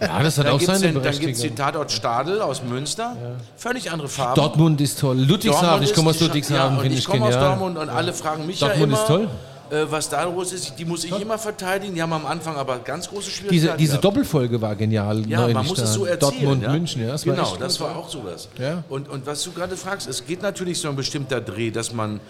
Ja, das hat Dann auch gibt es seine den, dann gibt's die Berechtigung. Tatort Stadel aus Münster. Völlig andere Farben. Dortmund ist toll. Ludwigshafen, Dortmund ich komme ist aus Ludwigshafen, ja, ich ich komme aus. Dortmund und alle fragen mich Dortmund ja ist immer, toll. Äh, was da los ist. Die muss ich immer verteidigen. Die haben am Anfang aber ganz große Diese, Schwierigkeiten diese gehabt. Doppelfolge war genial. Ja, man muss da. es so erzählen. Dortmund, ja? München, ja. Das war genau, echt das war ja. auch sowas. Ja. Und, und was du gerade fragst, es geht natürlich so ein bestimmter Dreh, dass man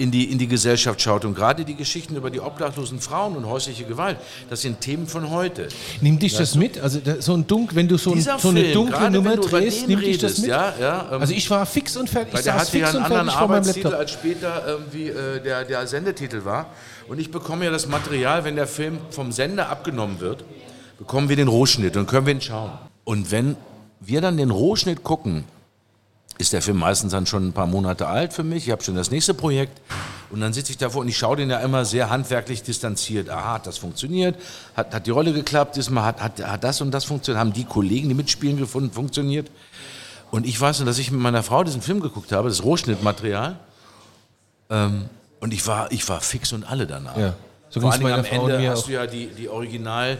in die, in die Gesellschaft schaut. Und gerade die Geschichten über die obdachlosen Frauen und häusliche Gewalt, das sind Themen von heute. Nimmt dich das mit? Also so ein dunkel, wenn du so, ein, so eine Film, dunkle Nummer du drehst, den nimmt dich das mit? ja, ja, ähm, also ich war fix und fertig. Weil der hatte ja einen anderen Arbeitstitel, als später irgendwie äh, der, der Sendetitel war. Und ich bekomme ja das Material, wenn der Film vom Sender abgenommen wird, bekommen wir den Rohschnitt und können wir ihn schauen. Und wenn wir dann den Rohschnitt gucken, ist der Film meistens dann schon ein paar Monate alt für mich. Ich habe schon das nächste Projekt und dann sitze ich davor und ich schaue den ja immer sehr handwerklich distanziert. Aha, hat das funktioniert? Hat, hat die Rolle geklappt? Diesmal hat, hat, hat das und das funktioniert? Haben die Kollegen, die mitspielen, gefunden, funktioniert? Und ich weiß nur, dass ich mit meiner Frau diesen Film geguckt habe, das Rohschnittmaterial. Ähm, und ich war, ich war fix und alle danach. Ja. So Vor meiner am Frau und Ende hast du ja die, die Original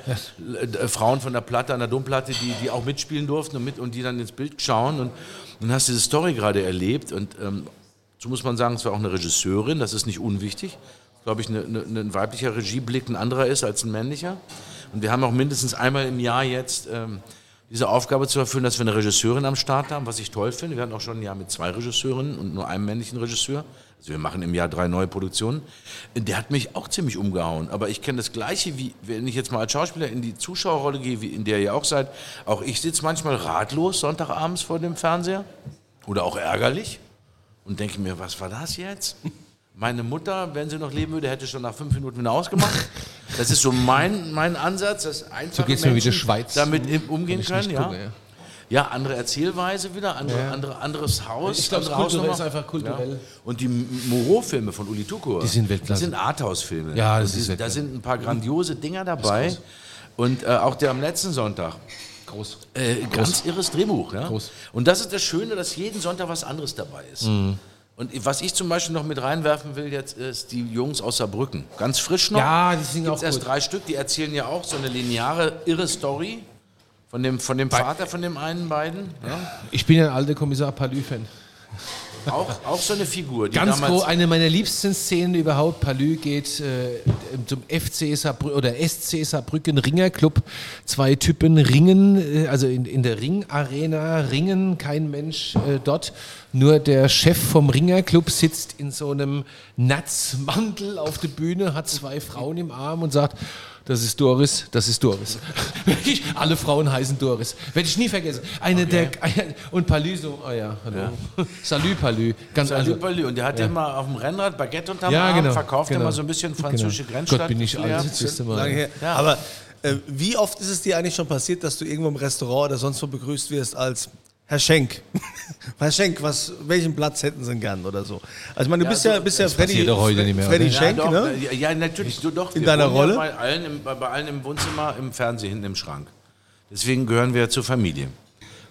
äh, Frauen von der Platte, an der Domplatte, die, die auch mitspielen durften und, mit, und die dann ins Bild schauen. Und, und hast diese Story gerade erlebt. Und ähm, so muss man sagen, es war auch eine Regisseurin, das ist nicht unwichtig. Glaube ich, eine, eine, ein weiblicher Regieblick ein anderer ist als ein männlicher. Und wir haben auch mindestens einmal im Jahr jetzt ähm, diese Aufgabe zu erfüllen, dass wir eine Regisseurin am Start haben, was ich toll finde. Wir hatten auch schon ein Jahr mit zwei Regisseurinnen und nur einem männlichen Regisseur. Also wir machen im Jahr drei neue Produktionen. Der hat mich auch ziemlich umgehauen. Aber ich kenne das Gleiche, wie wenn ich jetzt mal als Schauspieler in die Zuschauerrolle gehe, wie in der ihr auch seid. Auch ich sitze manchmal ratlos Sonntagabends vor dem Fernseher oder auch ärgerlich und denke mir, was war das jetzt? Meine Mutter, wenn sie noch leben würde, hätte schon nach fünf Minuten wieder ausgemacht. Das ist so mein, mein Ansatz, dass einfache geht's mir mit der Menschen Schweiz. damit umgehen können. nicht Ja. gucke, ja. Ja, andere Erzählweise wieder, andere, andere, anderes Haus. Ich glaube, kulturell ist einfach kulturell. Ja. Und die Moreau-Filme von Uli Tukur, Die sind Weltklasse. Das sind Arthouse-Filme. Ja, das Und ist die, Da sind ein paar grandiose Dinger dabei. Und äh, auch der am letzten Sonntag. Groß. Äh, ganz irres Drehbuch. Ja? Groß. Und das ist das Schöne, dass jeden Sonntag was anderes dabei ist. Mhm. Und was ich zum Beispiel noch mit reinwerfen will jetzt, ist die Jungs aus Saarbrücken. Ganz frisch noch. Ja, die sind Gibt's auch erst gut. drei Stück, die erzählen ja auch so eine lineare, irre Story von dem, von dem Vater von dem einen beiden. Ja? Ich bin ja ein alter Kommissar Palü-Fan. Auch, auch so eine Figur, die Ganz groß, eine meiner liebsten Szenen überhaupt. Palü geht äh, zum FC Saarbrücken oder SC Saarbrücken Ringerclub. Zwei Typen ringen, äh, also in, in der Ringarena ringen, kein Mensch äh, dort. Nur der Chef vom Ringerclub sitzt in so einem Natzmantel auf der Bühne, hat zwei Frauen im Arm und sagt, das ist Doris, das ist Doris. Wirklich, Alle Frauen heißen Doris. Werde ich nie vergessen. Eine der und Palü so, oh ja, hallo. Salut Palü. Ganz Salut also, Palü. Und der hat immer auf dem Rennrad Baguette unterm Ja, Arm, genau, verkauft genau. immer so ein bisschen französische Grenzstadt. Gott, bin ich her. Ja. Aber äh, wie oft ist es dir eigentlich schon passiert, dass du irgendwo im Restaurant oder sonst wo begrüßt wirst als Herr Schenk? Herr Schenk, was, welchen Platz hätten Sie denn gern oder so? Also ich meine, du bist ja, bist ja Freddy, heute nicht mehr, Freddy oder? Schenk, ja, doch, ne? Ja, ja, natürlich, du, doch. In deiner Rolle? Ja bei, allen im, bei allen im Wohnzimmer, im Fernsehen, hinten im Schrank. Deswegen gehören wir zur Familie.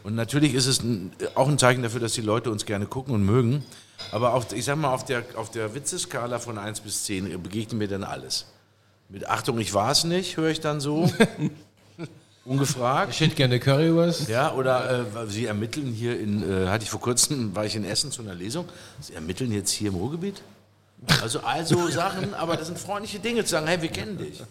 Und natürlich ist es ein, auch ein Zeichen dafür, dass die Leute uns gerne gucken und mögen. Aber auf, ich sag mal, auf der, auf der Witzeskala von 1 bis 10 begegnet mir dann alles. Mit Achtung, ich war es nicht, höre ich dann so. Ungefragt. Ich hätte gerne Currywurst. Ja, oder äh, Sie ermitteln hier in, äh, hatte ich vor kurzem, war ich in Essen zu einer Lesung, Sie ermitteln jetzt hier im Ruhrgebiet? Also, also Sachen, aber das sind freundliche Dinge, zu sagen, hey, wir kennen dich.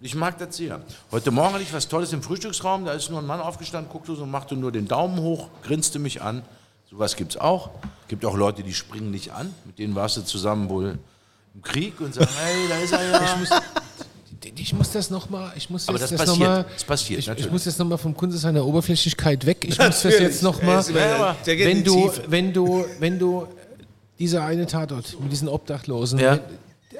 Ich mag das sehr. Heute Morgen hatte ich was Tolles im Frühstücksraum, da ist nur ein Mann aufgestanden, guckte so und machte nur den Daumen hoch, grinste mich an. Sowas gibt es auch. Gibt auch Leute, die springen nicht an, mit denen warst du zusammen wohl im Krieg und sagen, hey, da ist er ja. Ich muss das nochmal, ich muss Aber jetzt das das passiert, nochmal, das passiert, ich, ich natürlich. muss jetzt nochmal vom Kunde seiner Oberflächlichkeit weg. Ich muss das Natürlich. jetzt nochmal, in wenn du, wenn du, wenn du dieser eine Tatort mit diesen Obdachlosen, Ja. wenn-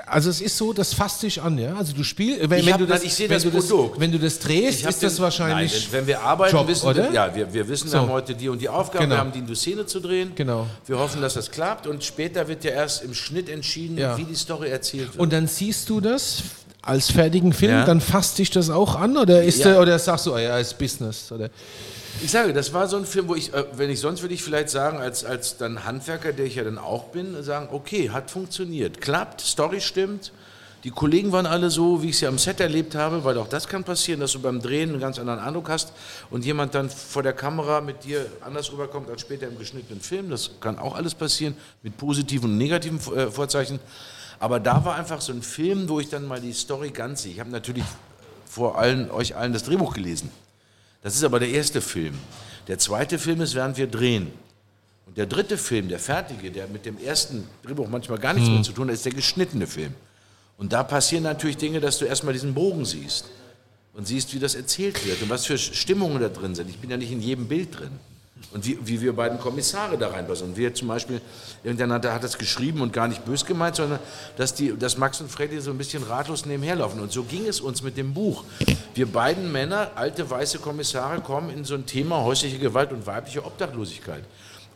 also es ist so, das fasst dich an, ja. Also du spielst, wenn, Ich wenn du das, wenn das du wenn du das drehst, ist das den- wahrscheinlich. Nein, wenn wir arbeiten, Job, wissen oder? wir, ja, wir, wir wissen, So. wir haben heute die und die Aufgabe, Genau. wir haben die, die Szene zu drehen. Genau. Wir hoffen, dass das klappt und später wird ja erst im Schnitt entschieden, Ja. wie die Story erzählt wird. Und dann siehst du das als fertigen Film, Ja. dann fasst dich das auch an oder ist Ja. der, oder sagst du, oh ja, ist Business oder Ich sage, das war so ein Film, wo ich, äh, wenn ich sonst würde ich vielleicht sagen, als, als dann Handwerker, der ich ja dann auch bin, sagen, okay, hat funktioniert, klappt, Story stimmt. Die Kollegen waren alle so, wie ich ja am Set erlebt habe, weil auch das kann passieren, dass du beim Drehen einen ganz anderen Eindruck hast und jemand dann vor der Kamera mit dir anders rüberkommt als später im geschnittenen Film. Das kann auch alles passieren, mit positiven und negativen äh, Vorzeichen. Aber da war einfach so ein Film, wo ich dann mal die Story ganz sehe. Ich habe natürlich vor allen, euch allen das Drehbuch gelesen. Das ist aber der erste Film. Der zweite Film ist, während wir drehen. Und der dritte Film, der fertige, der mit dem ersten Drehbuch manchmal gar nichts mehr zu tun hat, ist der geschnittene Film. Und da passieren natürlich Dinge, dass du erstmal diesen Bogen siehst und siehst, wie das erzählt wird und was für Stimmungen da drin sind. Ich bin ja nicht in jedem Bild drin. Und wie, wie wir beiden Kommissare da reinpassen. Und wir zum Beispiel, irgendeiner hat, das geschrieben und gar nicht bös gemeint, sondern dass, die, dass Max und Freddy so ein bisschen ratlos nebenherlaufen. Und so ging es uns mit dem Buch. Wir beiden Männer, alte weiße Kommissare, kommen in so ein Thema häusliche Gewalt und weibliche Obdachlosigkeit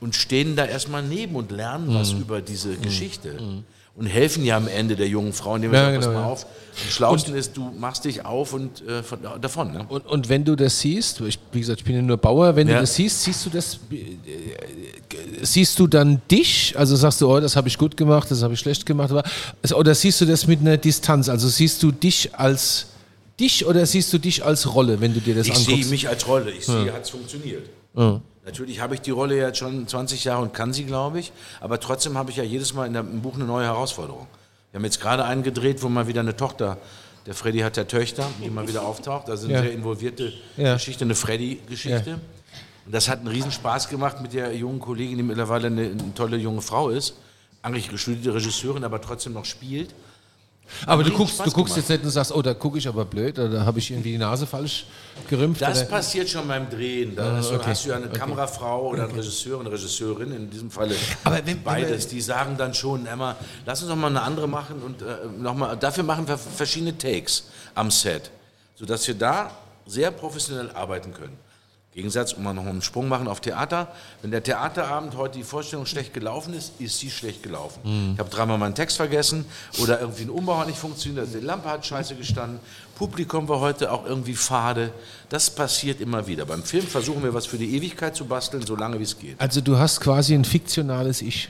und stehen da erstmal neben und lernen was Mhm. über diese Geschichte. Und helfen ja am Ende der jungen Frau, indem wir Ja, sagen, pass genau, mal ja. auf. Am schlausten ist, du machst dich auf und äh, von, davon. Ne? Und, und wenn du das siehst, ich, wie gesagt, ich bin ja nur Bauer, wenn Ja. du das siehst, siehst du das, äh, siehst du dann dich, also sagst du, oh, das habe ich gut gemacht, das habe ich schlecht gemacht, aber, also, oder siehst du das mit einer Distanz, also siehst du dich als dich oder siehst du dich als Rolle, wenn du dir das Ich sehe anguckst? mich als Rolle. Ich sehe, hat es funktioniert. Natürlich habe ich die Rolle jetzt schon 20 Jahre und kann sie, glaube ich. Aber trotzdem habe ich ja jedes Mal in im Buch eine neue Herausforderung. Wir haben jetzt gerade einen gedreht, wo mal wieder eine Tochter, der Freddy hat ja Töchter, die mal wieder auftaucht. Da sind Ja. sehr involvierte Ja. Geschichte, eine Freddy-Geschichte. Und das hat einen riesen Spaß gemacht mit der jungen Kollegin, die mittlerweile eine, eine tolle junge Frau ist. Eigentlich studierte Regisseurin, aber trotzdem noch spielt. Aber du guckst, Spaß du guckst gemacht. jetzt nicht und sagst, oh, da gucke ich aber blöd, oder da habe ich irgendwie die Nase falsch gerümpft. Das oder? passiert schon beim Drehen. Da Ah, okay. hast du ja eine Kamerafrau oder einen Regisseur, eine Regisseurin, in diesem Falle Aber wenn- beides. Die sagen dann schon, Emma, lass uns doch mal eine andere machen und äh, noch mal, dafür machen wir verschiedene Takes am Set, sodass wir da sehr professionell arbeiten können. Gegensatz, um mal noch einen Sprung machen auf Theater. Wenn der Theaterabend heute die Vorstellung schlecht gelaufen ist, ist sie schlecht gelaufen. Mhm. Ich habe dreimal meinen Text vergessen oder irgendwie ein Umbau hat nicht funktioniert, die Lampe hat scheiße gestanden, Publikum war heute auch irgendwie fade. Das passiert immer wieder. Beim Film versuchen wir was für die Ewigkeit zu basteln, so lange wie es geht. Also du hast quasi ein fiktionales Ich.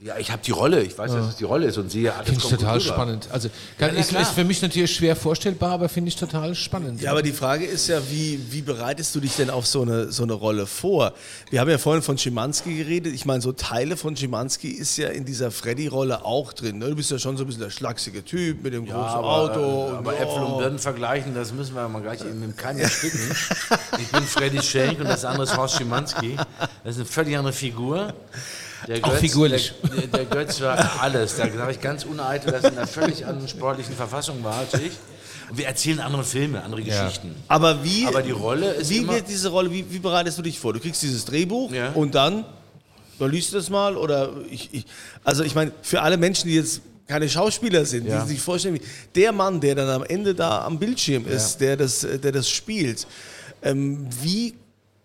Ja, ich habe die Rolle, ich weiß, dass es die Rolle ist und sehe, alles Finde ich total rüber. spannend. Also Ja, ist, ist für mich natürlich schwer vorstellbar, aber finde ich total spannend. Ja, aber die Frage ist ja, wie, wie bereitest du dich denn auf so eine, so eine Rolle vor? Wir haben ja vorhin von Schimanski geredet. Ich meine, so Teile von Schimanski ist ja in dieser Freddy-Rolle auch drin. Ne? Du bist ja schon so ein bisschen der schlachsige Typ mit dem Ja, großen aber, Auto. äh, und- aber Äpfel und Birnen vergleichen, das müssen wir mal gleich eben im Keim ersticken. ich bin Freddy Schenk und das andere ist Horst Schimanski. Das ist eine völlig andere Figur. Der Auch figurlich. Der, der Götz war alles. Da sage ich ganz uneitel, dass er in einer völlig anderen sportlichen Verfassung war als ich. Und wir erzählen andere Filme, andere Geschichten. Aber wie, Aber die Rolle ist wie immer- wird diese Rolle, wie, wie bereitest du dich vor? Du kriegst dieses Drehbuch Ja. und dann, dann liest du das mal oder ich, ich also ich meine, für alle Menschen, die jetzt keine Schauspieler sind, Ja. die sich vorstellen, wie der Mann, der dann am Ende da am Bildschirm ist, der, das, der das spielt, ähm, wie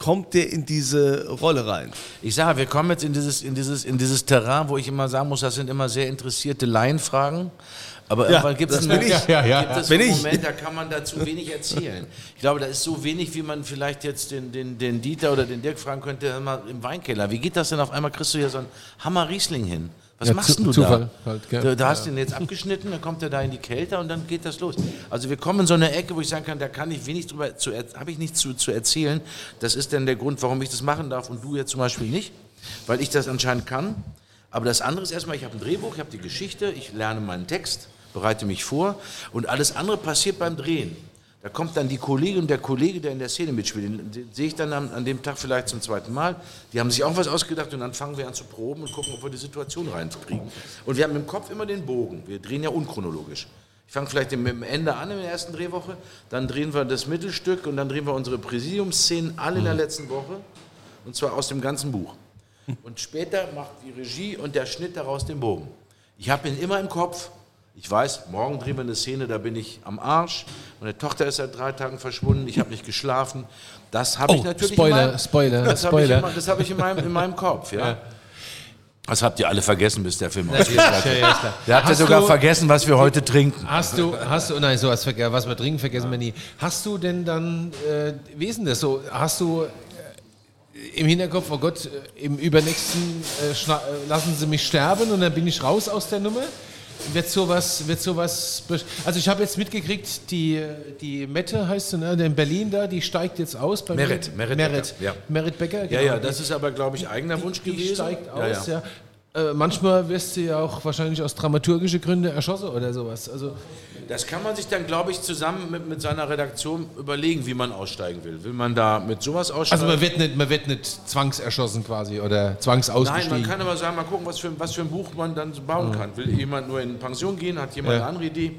kommt der in diese Rolle rein? Ich sage, wir kommen jetzt in dieses, in, dieses, in dieses Terrain, wo ich immer sagen muss, das sind immer sehr interessierte Laienfragen. Aber irgendwann gibt es einen, ich. Ja, ja, gibt einen ich. Moment, da kann man dazu wenig erzählen. Ich glaube, da ist so wenig, wie man vielleicht jetzt den, den, den Dieter oder den Dirk fragen könnte, mal im Weinkeller. Wie geht das denn auf einmal? Kriegst du hier so einen Hammer Riesling hin? Was Ja, machst Zu- du Zufall da? halt, da, da hast du ihn jetzt abgeschnitten, dann kommt er da in die Kälte und dann geht das los. Also wir kommen in so eine Ecke, wo ich sagen kann, da kann ich wenig drüber, er- habe ich nichts zu, zu erzählen. Das ist dann der Grund, warum ich das machen darf und du jetzt zum Beispiel nicht, weil ich das anscheinend kann. Aber das andere ist erstmal, ich habe ein Drehbuch, ich habe die Geschichte, ich lerne meinen Text, bereite mich vor und alles andere passiert beim Drehen. Da kommt dann die Kollegin und der Kollege, der in der Szene mitspielt. Den, sehe ich dann an, an dem Tag vielleicht zum zweiten Mal. Die haben sich auch was ausgedacht und dann fangen wir an zu proben und gucken, ob wir die Situation reinkriegen. Und wir haben im Kopf immer den Bogen. Wir drehen ja unchronologisch. Ich fange vielleicht mit dem Ende an in der ersten Drehwoche, dann drehen wir das Mittelstück und dann drehen wir unsere Präsidiumsszenen alle in der letzten Woche. Und zwar aus dem ganzen Buch. Und später macht die Regie und der Schnitt daraus den Bogen. Ich habe ihn immer im Kopf. Ich weiß, morgen drehen wir eine Szene, da bin ich am Arsch. Meine Tochter ist seit drei Tagen verschwunden, ich habe nicht geschlafen. Das habe Oh, ich natürlich Spoiler, in meinem, Spoiler, das habe ich, Spoiler. in, mein- das habe ich in, meinem, in meinem Kopf. Ja. Das habt ihr alle vergessen, bis der Film ausgestrahlt wird. Der hat ja sogar du- vergessen, was wir heute trinken. Hast du, hast du, nein, sowas was wir trinken, vergessen wir nie. Hast du denn dann, äh, wie ist denn das so? Hast du äh, im Hinterkopf, oh Gott, äh, im übernächsten äh, äh, lassen Sie mich sterben und dann bin ich raus aus der Nummer? Wird sowas, wird sowas, also ich habe jetzt mitgekriegt, die, die Mette heißt sie, ne, in Berlin da, die steigt jetzt aus. Bei Merit. Merit Merit, Becker, ja. Merit Becker, Ja, genau. ja, das ist aber, glaube ich, eigener Wunsch die gewesen. steigt Ja, aus, ja. ja. Äh, manchmal wirst du ja auch wahrscheinlich aus dramaturgischen Gründen erschossen oder sowas. Also Das kann man sich dann, glaube ich, zusammen mit, mit seiner Redaktion überlegen, wie man aussteigen will. Will man da mit sowas aussteigen? Also man wird nicht, man wird nicht zwangserschossen quasi oder Nein, zwangsausgestiegen. man kann aber sagen, mal gucken, was für, was für ein Buch man dann bauen kann. Will jemand nur in Pension gehen? Hat jemand Ja. eine andere Idee?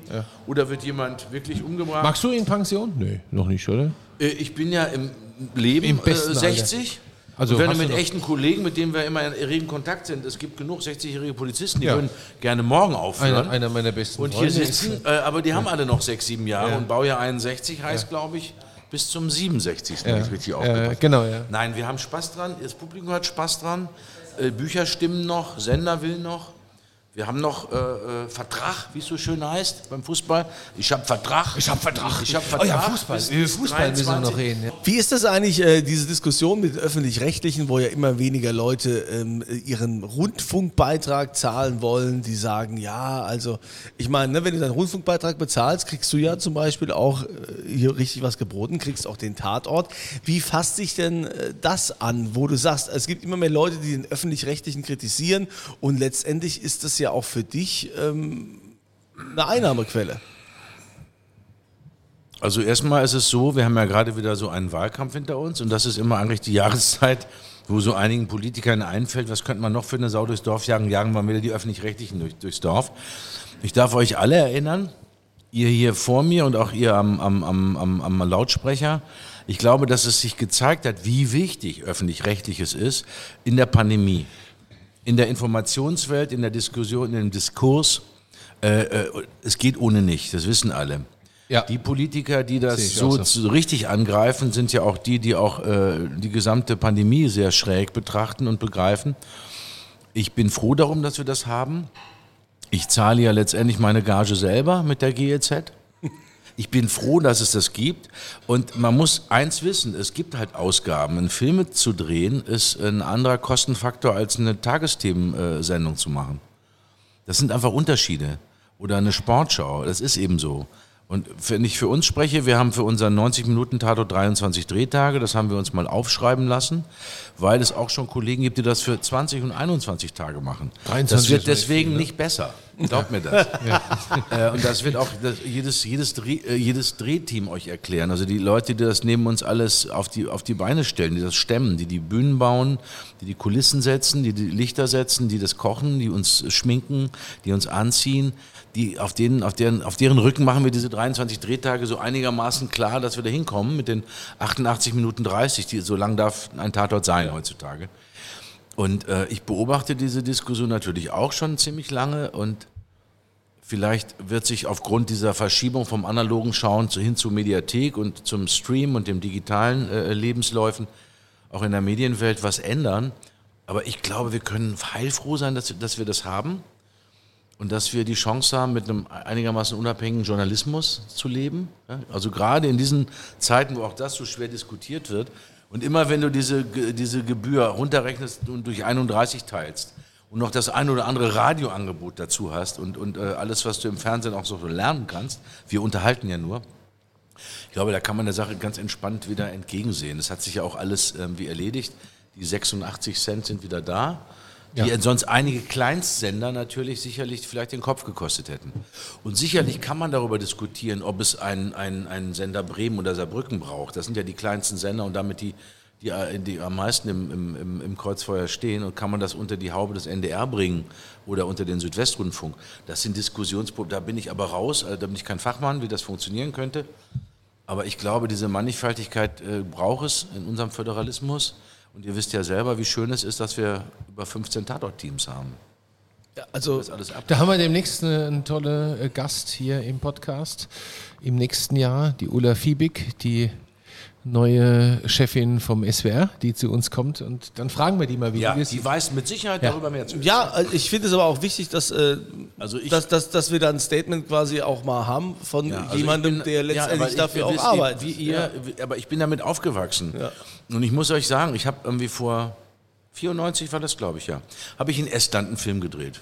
Oder wird jemand wirklich umgebracht? Magst du in Pension? Nee, noch nicht, oder? Äh, Ich bin ja im Leben Im besten äh, 60. Also Also wenn mit du noch- echten Kollegen, mit denen wir immer in regen Kontakt sind, es gibt genug 60-jährige Polizisten, die Ja. würden gerne morgen aufhören. Einer, einer meiner besten und hier Freunde sitzen, äh, aber die haben alle noch sechs, sieben Jahre Ja. und Baujahr 61 heißt, glaube ich, bis zum 67. wenn ich richtig ja, aufgepasst genau, ja. Nein, wir haben Spaß dran, das Publikum hat Spaß dran, äh, Bücher stimmen noch, Sender will noch. Wir haben noch äh, äh, Vertrag, wie es so schön heißt beim Fußball. Ich habe Vertrag. Ich hab Vertrag. Ich habe Oh Vertrag. ja, Fußball. bis Fußball müssen wir noch 23. reden. Ja. Wie ist das eigentlich, äh, diese Diskussion mit Öffentlich-Rechtlichen, wo ja immer weniger Leute ähm, ihren Rundfunkbeitrag zahlen wollen, die sagen, ja, also ich meine, ne, wenn du deinen Rundfunkbeitrag bezahlst, kriegst du ja zum Beispiel auch äh, hier richtig was geboten, kriegst auch den Tatort. Wie fasst sich denn äh, das an, wo du sagst, es gibt immer mehr Leute, die den Öffentlich-Rechtlichen kritisieren und letztendlich ist das ja auch für dich ähm, eine Einnahmequelle. Also erstmal ist es so, wir haben ja gerade wieder so einen Wahlkampf hinter uns und das ist immer eigentlich die Jahreszeit, wo so einigen Politikern einfällt, was könnte man noch für eine Sau durchs Dorf jagen, jagen wir wieder die Öffentlich-Rechtlichen durch, durchs Dorf. Ich darf euch alle erinnern, ihr hier vor mir und auch ihr am, am, am, am Lautsprecher, ich glaube, dass es sich gezeigt hat, wie wichtig Öffentlich-Rechtliches ist in der Pandemie, in der Informationswelt, in der Diskussion, in dem Diskurs. Äh, äh, es geht ohne nicht, das wissen alle. Ja. Die Politiker, die das so, so. richtig angreifen, sind ja auch die, die auch äh, die gesamte Pandemie sehr schräg betrachten und begreifen. Ich bin froh darum, dass wir das haben. Ich zahle ja letztendlich meine Gage selber mit der GEZ. Ich bin froh, dass es das gibt. Und man muss eins wissen, es gibt halt Ausgaben. Ein Filme zu drehen ist ein anderer Kostenfaktor als eine Tagesthemensendung zu machen. Das sind einfach Unterschiede. Oder eine Sportschau, das ist eben so. Und wenn ich für uns spreche, wir haben für unseren 90-Minuten-Tatort 23 Drehtage, das haben wir uns mal aufschreiben lassen, weil es auch schon Kollegen gibt, die das für 20 und 21 Tage machen. 23 das wird deswegen viel, ne? nicht besser. Glaubt mir das. äh, und das wird auch das, jedes, jedes, Dreh, äh, jedes Drehteam euch erklären. Also die Leute, die das neben uns alles auf die, auf die Beine stellen, die das stemmen, die die Bühnen bauen, die die Kulissen setzen, die die Lichter setzen, die das kochen, die uns schminken, die uns anziehen, die auf denen, auf deren, auf deren Rücken machen wir diese 23 Drehtage so einigermaßen klar, dass wir da hinkommen mit den 88 Minuten 30, die, so lang darf ein Tatort sein heutzutage. Und äh, ich beobachte diese Diskussion natürlich auch schon ziemlich lange und vielleicht wird sich aufgrund dieser Verschiebung vom analogen Schauen hin zur Mediathek und zum Stream und dem digitalen äh, Lebensläufen auch in der Medienwelt was ändern. Aber ich glaube, wir können heilfroh sein, dass, dass wir das haben und dass wir die Chance haben, mit einem einigermaßen unabhängigen Journalismus zu leben. Also gerade in diesen Zeiten, wo auch das so schwer diskutiert wird. Und immer wenn du diese, diese Gebühr runterrechnest und durch 31 teilst und noch das ein oder andere Radioangebot dazu hast und, und äh, alles, was du im Fernsehen auch so lernen kannst, wir unterhalten ja nur, ich glaube, da kann man der Sache ganz entspannt wieder entgegensehen. Das hat sich ja auch alles irgendwie erledigt. Die 86 Cent sind wieder da, die sonst einige Kleinstsender natürlich sicherlich vielleicht den Kopf gekostet hätten. Und sicherlich kann man darüber diskutieren, ob es einen, einen, einen Sender Bremen oder Saarbrücken braucht. Das sind ja die kleinsten Sender und damit die, die, die am meisten im, im, im, Kreuzfeuer stehen. Und kann man das unter die Haube des NDR bringen oder unter den Südwestrundfunk? Das sind Diskussionspunkte. Da bin ich aber raus, äh, da bin ich kein Fachmann, wie das funktionieren könnte. Aber ich glaube, diese Mannigfaltigkeit äh, braucht es in unserem Föderalismus. Und ihr wisst ja selber, wie schön es ist, dass wir über 15 Tatort-Teams haben. Ja, also. Da haben wir demnächst eine, einen tollen äh, Gast hier im Podcast. Im nächsten Jahr die Ulla Fiebig, die neue Chefin vom SWR, die zu uns kommt. Und dann fragen wir die mal, wie Ja, die das die weiß mit Sicherheit Ja. darüber mehr zu Ja, also ich finde es aber auch wichtig, dass, äh, Also ich- dass, dass, dass wir da ein Statement quasi auch mal haben von Ja, also jemandem, ich bin- der letztendlich ich- dafür ihr auch wisst, arbeitet. Wie ihr, Aber ich bin damit aufgewachsen. Und ich muss euch sagen, ich habe irgendwie vor 94 war das, glaube ich, ja, habe ich in Estland einen Film gedreht.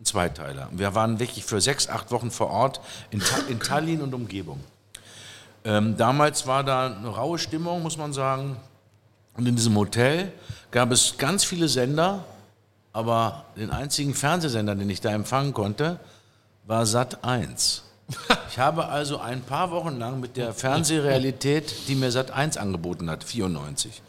Ein Zweiteiler. Und wir waren wirklich für sechs, acht Wochen vor Ort in, Ta in Tallinn und Umgebung. Ähm, damals war da eine raue Stimmung, muss man sagen. Und in diesem Hotel gab es ganz viele Sender, aber den einzigen Fernsehsender, den ich da empfangen konnte, war Sat 1. Ich habe also ein paar Wochen lang mit der Fernsehrealität, die mir Sat 1 angeboten hat, 94.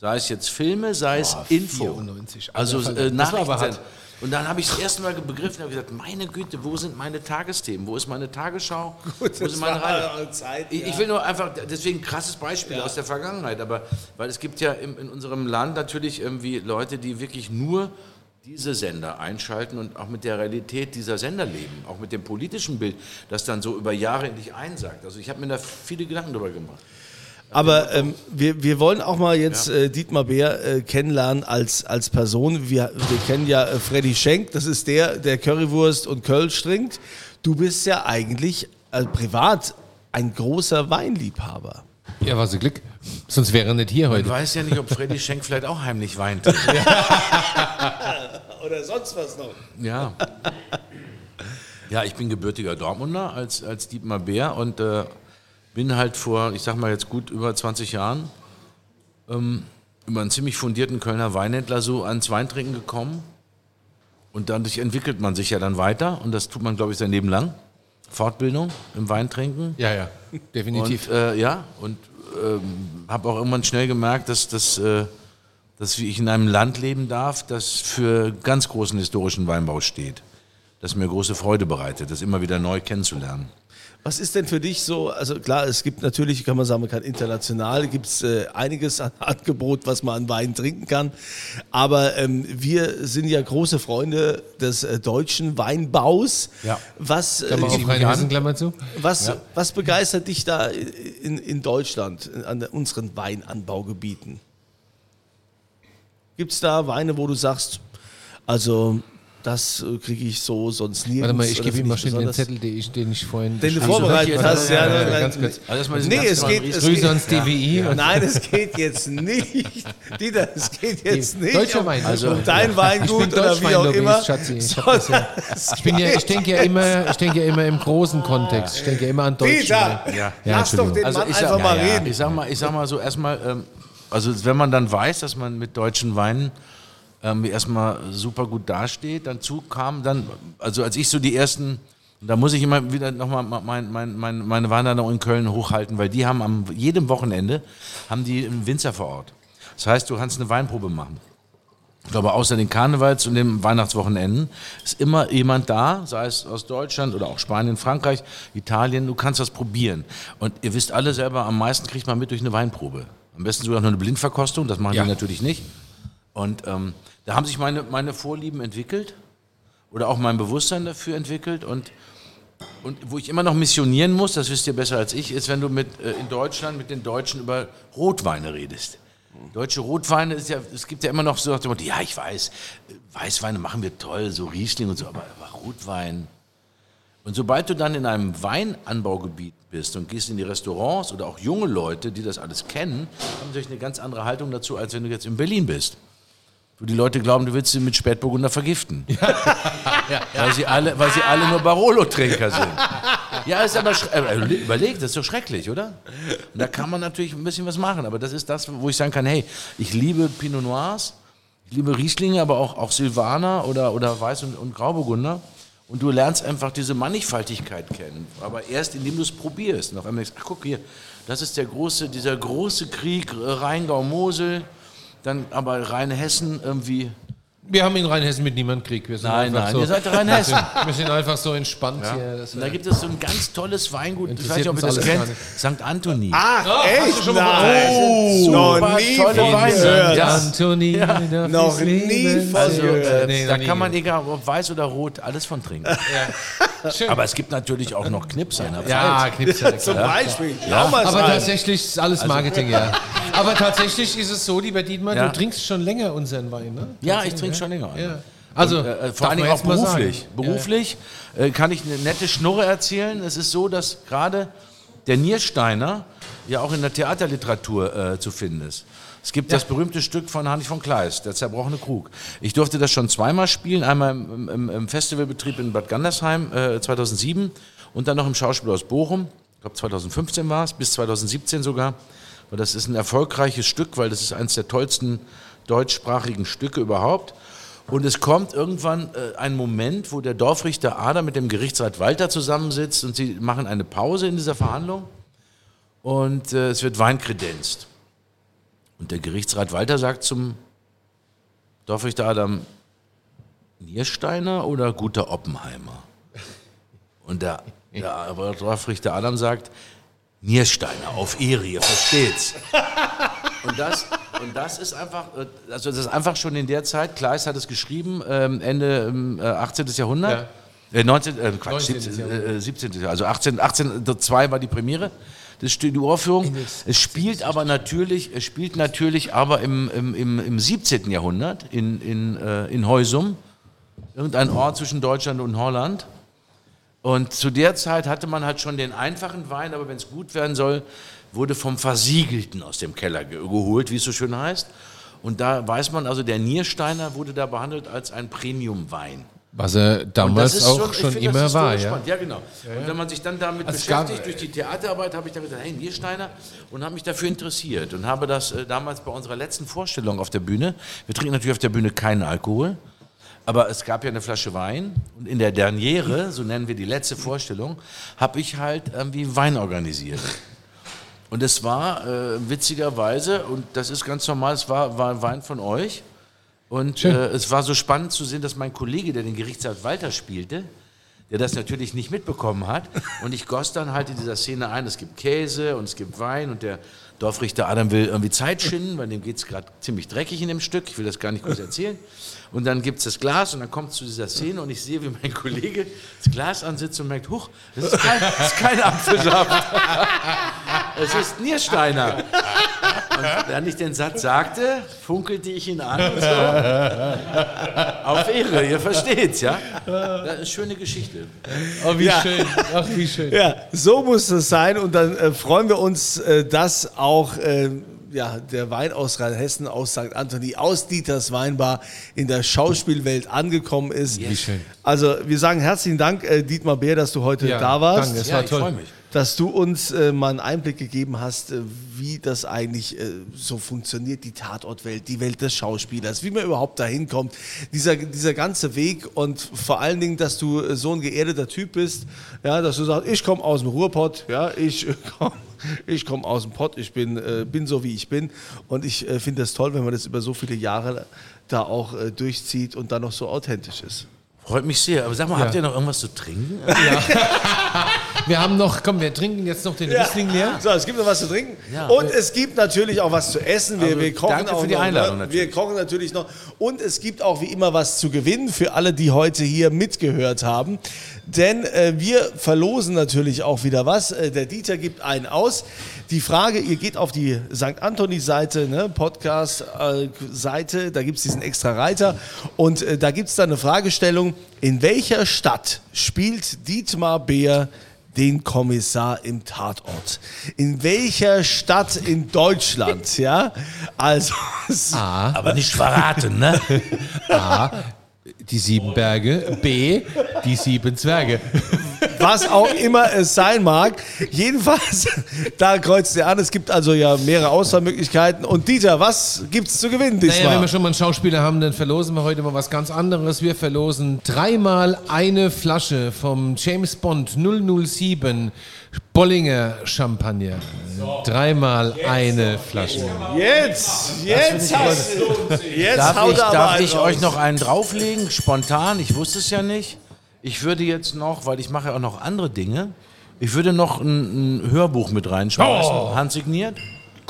Sei es jetzt Filme, sei es Info. 94, Also Alter, äh, Nachrichten. Und dann habe ich das erste Mal begriffen und gesagt, meine Güte, wo sind meine Tagesthemen? Wo ist meine Tagesschau? wo sind meine Radio? ich, ich will nur einfach, deswegen ein krasses Beispiel aus der Vergangenheit, aber weil es gibt ja in, in unserem Land natürlich irgendwie Leute, die wirklich nur diese Sender einschalten und auch mit der Realität dieser Sender leben, auch mit dem politischen Bild, das dann so über Jahre in dich einsagt. Also ich habe mir da viele Gedanken drüber gemacht. Aber ähm, wir, wir wollen auch mal jetzt äh, Dietmar Bär äh, kennenlernen als, als Person. Wir, wir kennen ja äh, Freddy Schenk, das ist der, der Currywurst und Kölsch trinkt. Du bist ja eigentlich äh, privat ein großer Weinliebhaber. Ja, war so Glück. Sonst wäre er nicht hier Ich heute. weiß ja nicht, ob Freddy Schenk vielleicht auch heimlich weint. Oder sonst was noch. Ja. Ja, ich bin gebürtiger Dortmunder als, als Dietmar Bär und äh, bin halt vor, ich sag mal jetzt gut über 20 Jahren, ähm, über einen ziemlich fundierten Kölner Weinhändler so ans Weintrinken gekommen. Und dadurch entwickelt man sich ja dann weiter und das tut man, glaube ich, sein Leben lang. Fortbildung im Weintrinken. Ja, ja, definitiv. Und, äh, ja, und ähm, habe auch irgendwann schnell gemerkt, dass, dass, äh, dass ich in einem Land leben darf, das für ganz großen historischen Weinbau steht. Das mir große Freude bereitet, das immer wieder neu kennenzulernen. Was ist denn für dich so, also klar, es gibt natürlich, kann man sagen, man kann international, gibt es äh, einiges an Angebot, was man an Wein trinken kann. Aber ähm, wir sind ja große Freunde des äh, deutschen Weinbaus. Ja. Was, äh, Klammer zu. was, was begeistert dich da in, in Deutschland, an unseren Weinanbaugebieten? Gibt es da Weine, wo du sagst, also das äh, kriege ich so sonst nirgends? Warte mal, ich gebe ihm mal schnell den Zettel, den ich, den ich vorhin Den du vorbereitet hast. Ja, Ja, ja, nein, ganz kurz. Also Nee, ganz es geht, es. Grüße ans DWI. und- Nein, es geht jetzt nicht. Dieter, es geht jetzt nicht Deutscher Wein. Also- um dein Weingut oder wie auch immer. Schatzi. Ich, hab das ja. ich, bin ja, ich denke ja immer, ich denke ja immer im großen Kontext. Ich denke ja immer an Deutschland. Dieter, Ja. lass doch den Also Mann ich einfach sag, mal ja, ja. reden. Ich sag mal, ich sag mal so erstmal, ähm, also wenn man dann weiß, dass man mit deutschen Weinen ähm, erstmal super gut dasteht, dazu kam dann, also als ich so die ersten, da muss ich immer wieder nochmal mein, mein, mein, meine Wanderung in Köln hochhalten, weil die haben am jedem Wochenende haben die einen Winzer vor Ort. Das heißt, du kannst eine Weinprobe machen. Ich glaube, außer den Karnevals- und den Weihnachtswochenenden ist immer jemand da, sei es aus Deutschland oder auch Spanien, Frankreich, Italien, du kannst das probieren. Und ihr wisst alle selber, am meisten kriegt man mit durch eine Weinprobe. Am besten sogar noch eine Blindverkostung, das machen Ja. die natürlich nicht. Und ähm, da haben sich meine, meine Vorlieben entwickelt oder auch mein Bewusstsein dafür entwickelt und und wo ich immer noch missionieren muss, das wisst ihr besser als ich, ist, wenn du mit, äh, in Deutschland mit den Deutschen über Rotweine redest. Deutsche Rotweine ist ja, es gibt ja immer noch so ja, ich weiß, Weißweine machen wir toll, so Riesling und so, aber, aber Rotwein. Und sobald du dann in einem Weinanbaugebiet bist und gehst in die Restaurants oder auch junge Leute, die das alles kennen, haben natürlich eine ganz andere Haltung dazu, als wenn du jetzt in Berlin bist. Wo die Leute glauben, du willst sie mit Spätburgunder vergiften. Weil, sie alle, weil sie alle nur Barolo-Trinker sind. Ja, ist aber äh, überlegt, das ist doch schrecklich, oder? Und da kann man natürlich ein bisschen was machen, aber das ist das, wo ich sagen kann, hey, ich liebe Pinot Noirs, ich liebe Rieslinge, aber auch, auch Silvaner oder, oder Weiß- und, und Grauburgunder. Und du lernst einfach diese Mannigfaltigkeit kennen, aber erst indem du es probierst. Und auf einmal denkst, ach guck hier, das ist der große, dieser große Krieg, äh, Rheingau-Mosel, dann aber Rheinhessen irgendwie Wir haben in Rheinhessen mit niemandem Krieg. Wir sind Nein, einfach nein, so, ihr seid Rheinhessen. Wir sind einfach so entspannt hier. Das, Und da gibt es so ein ganz tolles Weingut, ich weiß nicht, ob ihr das kennt, St. Anthony. Ach, echt? schon mal Nein. Oh, noch nie tolle von Weine. gehört. Ja. Anthony, Ja. Noch nie. Also, äh, Nee, da kann man, gehört. egal ob weiß oder rot, alles von trinken. Schön. Aber es gibt natürlich auch noch Knips einer ja, Zeit. Knips ja, Zum. Beispiel. Ja. Aber tatsächlich ist alles Marketing, ja. Aber tatsächlich ist es so, lieber Dietmar, Ja. du trinkst schon länger unseren Wein, ne? Ja, ich trinke schon länger. Ja. Also, Und, äh, darf vor Dingen auch beruflich. Beruflich äh, kann ich eine nette Schnurre erzählen. Es ist so, dass gerade der Niersteiner ja auch in der Theaterliteratur äh, zu finden ist. Es gibt das berühmte Stück von Heinrich von Kleist, Der zerbrochene Krug. Ich durfte das schon zweimal spielen, einmal im, im, im Festivalbetrieb in Bad Gandersheim äh, 2007 und dann noch im Schauspielhaus Bochum. Ich glaube 2015 war es, bis 2017 sogar. Und das ist ein erfolgreiches Stück, weil das ist eines der tollsten deutschsprachigen Stücke überhaupt. Und es kommt irgendwann äh, ein Moment, wo der Dorfrichter Ader mit dem Gerichtsrat Walter zusammensitzt und sie machen eine Pause in dieser Verhandlung und äh, es wird Wein kredenzt. Und der Gerichtsrat Walter sagt zum Dorfrichter Adam, Niersteiner oder guter Oppenheimer? Und der, der Dorfrichter Adam sagt, Niersteiner auf Ehre, ihr versteht's. Und das, und das ist einfach, äh, also das ist einfach schon in der Zeit, Kleist hat es geschrieben, ähm, Ende ähm, äh, 18. Jahrhundert. Äh, 19, äh, Quatsch, 19. 17, äh, 17. Also 18, 1802 war die Premiere. Das steht die Uraufführung. Es spielt aber natürlich, es spielt natürlich aber im, im, im, im 17. Jahrhundert in, in, äh, in Heusum, irgendein Ort zwischen Deutschland und Holland. Und zu der Zeit hatte man halt schon den einfachen Wein, aber wenn es gut werden soll, wurde vom Versiegelten aus dem Keller ge- geholt, wie es so schön heißt. Und da weiß man also, der Niersteiner wurde da behandelt als ein Premium-Wein. Was er damals auch schon finde immer war, historisch ja. spannend. Ja, genau. Und wenn man sich dann damit Also beschäftigt, durch die Theaterarbeit, habe ich dann gesagt, hey, Niersteiner, und habe mich dafür interessiert und habe das äh, damals bei unserer letzten Vorstellung auf der Bühne, wir trinken natürlich auf der Bühne keinen Alkohol, aber es gab ja eine Flasche Wein und in der Derniere, so nennen wir die letzte Vorstellung, habe ich halt irgendwie Wein organisiert. Und es war äh, witzigerweise, und das ist ganz normal, es war, war Wein von euch. Und äh, es war so spannend zu sehen, dass mein Kollege, der den Gerichtsrat Walter spielte, der das natürlich nicht mitbekommen hat. Und ich goss dann halt in dieser Szene ein, es gibt Käse und es gibt Wein und der Dorfrichter Adam will irgendwie Zeit schinden, weil dem geht es gerade ziemlich dreckig in dem Stück. Ich will das gar nicht groß erzählen. Und dann gibt es das Glas und dann kommt es zu dieser Szene und ich sehe, wie mein Kollege das Glas ansitzt und merkt, huch, das ist kein, das ist kein Apfelsaft. Es ist Niersteiner. Und während ich den Satz sagte, funkelte ich ihn an und so. Auf Ehre, ihr versteht's, ja? Das ist eine schöne Geschichte. Oh, wie Ja. schön. Ach, wie schön. Ja, so muss es sein und dann äh, freuen wir uns, äh, dass auch äh, ja, der Wein aus Rheinhessen, aus St. Anthony, aus Dieters Weinbar in der Schauspielwelt angekommen ist. Wie schön. Also wir sagen herzlichen Dank, äh, Dietmar Bär, dass du heute Ja, da warst. danke, es Ja, war ich toll. freue mich. Dass du uns äh, mal einen Einblick gegeben hast, äh, wie das eigentlich äh, so funktioniert, die Tatortwelt, die Welt des Schauspielers, wie man überhaupt dahin kommt, dieser, dieser ganze Weg und vor allen Dingen, dass du äh, so ein geerdeter Typ bist, ja, dass du sagst, ich komme aus dem Ruhrpott, ja, ich äh, komme ich komm aus dem Pott, ich bin, äh, bin so wie ich bin und ich äh, finde das toll, wenn man das über so viele Jahre da auch äh, durchzieht und dann noch so authentisch ist. Freut mich sehr. Aber sag mal, habt ihr noch irgendwas zu trinken? Wir haben noch, komm, wir trinken jetzt noch den Riesling leer. So, es gibt noch was zu trinken. Ja. Und es gibt natürlich auch was zu essen. Wir, Also, wir kochen danke auch für die noch, Einladung ne? natürlich. Wir kochen natürlich noch. Und es gibt auch wie immer was zu gewinnen für alle, die heute hier mitgehört haben. Denn äh, wir verlosen natürlich auch wieder was. Äh, der Dieter gibt einen aus. Die Frage, ihr geht auf die St. Anthony-Seite, ne, Podcast-Seite, da gibt es diesen extra Reiter. Und äh, da gibt es dann eine Fragestellung, in welcher Stadt spielt Dietmar Beer den Kommissar im Tatort. In welcher Stadt in Deutschland, ja? Also, Aber nicht verraten, ne? A, die sieben Berge. B, die sieben Zwerge. Was auch immer es sein mag. Jedenfalls, da kreuzt ihr an. Es gibt also ja mehrere Auswahlmöglichkeiten. Und Dieter, was gibt's zu gewinnen Naja, wenn diesmal? wir schon mal einen Schauspieler haben, dann verlosen wir heute mal was ganz anderes. Wir verlosen dreimal eine Flasche vom James Bond 007 Bollinger Champagner. Dreimal eine Flasche. jetzt, jetzt, hast, jetzt Darf haut ich, aber darf ich euch noch einen drauflegen? Spontan, ich wusste es ja nicht. Ich würde jetzt noch, weil ich mache ja auch noch andere Dinge, ich würde noch ein, ein Hörbuch mit reinschmeißen. Handsigniert.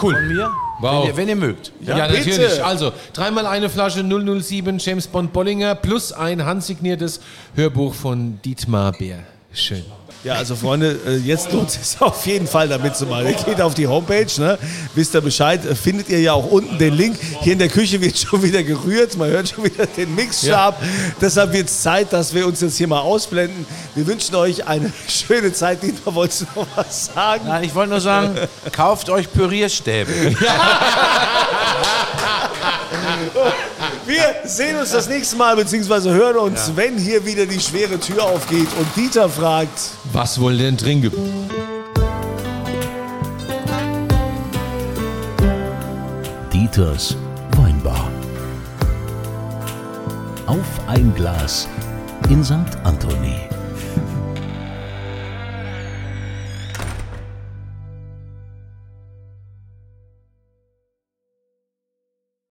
Cool. Von mir. Wow. Wenn, ihr, wenn ihr mögt. Ja, bitte. natürlich. Also, dreimal eine Flasche 007 James Bond Bollinger plus ein handsigniertes Hörbuch von Dietmar Bär. Schön. Ja, also Freunde, äh, jetzt lohnt es sich auf jeden Fall damit zu machen. Ihr geht auf die Homepage, ne? wisst ihr Bescheid, äh, findet ihr ja auch unten den Link. Hier in der Küche wird schon wieder gerührt, man hört schon wieder den Mixstab. Deshalb wird es Zeit, dass wir uns jetzt hier mal ausblenden. Wir wünschen euch eine schöne Zeit. Dietmar, wolltest du noch was sagen? Nein, ich wollte nur sagen, kauft euch Pürierstäbe. Wir sehen uns das nächste Mal, beziehungsweise hören uns, wenn hier wieder die schwere Tür aufgeht und Dieter fragt, Was wohl denn trinken? Dieters Weinbar. Auf ein Glas in St. Anthony.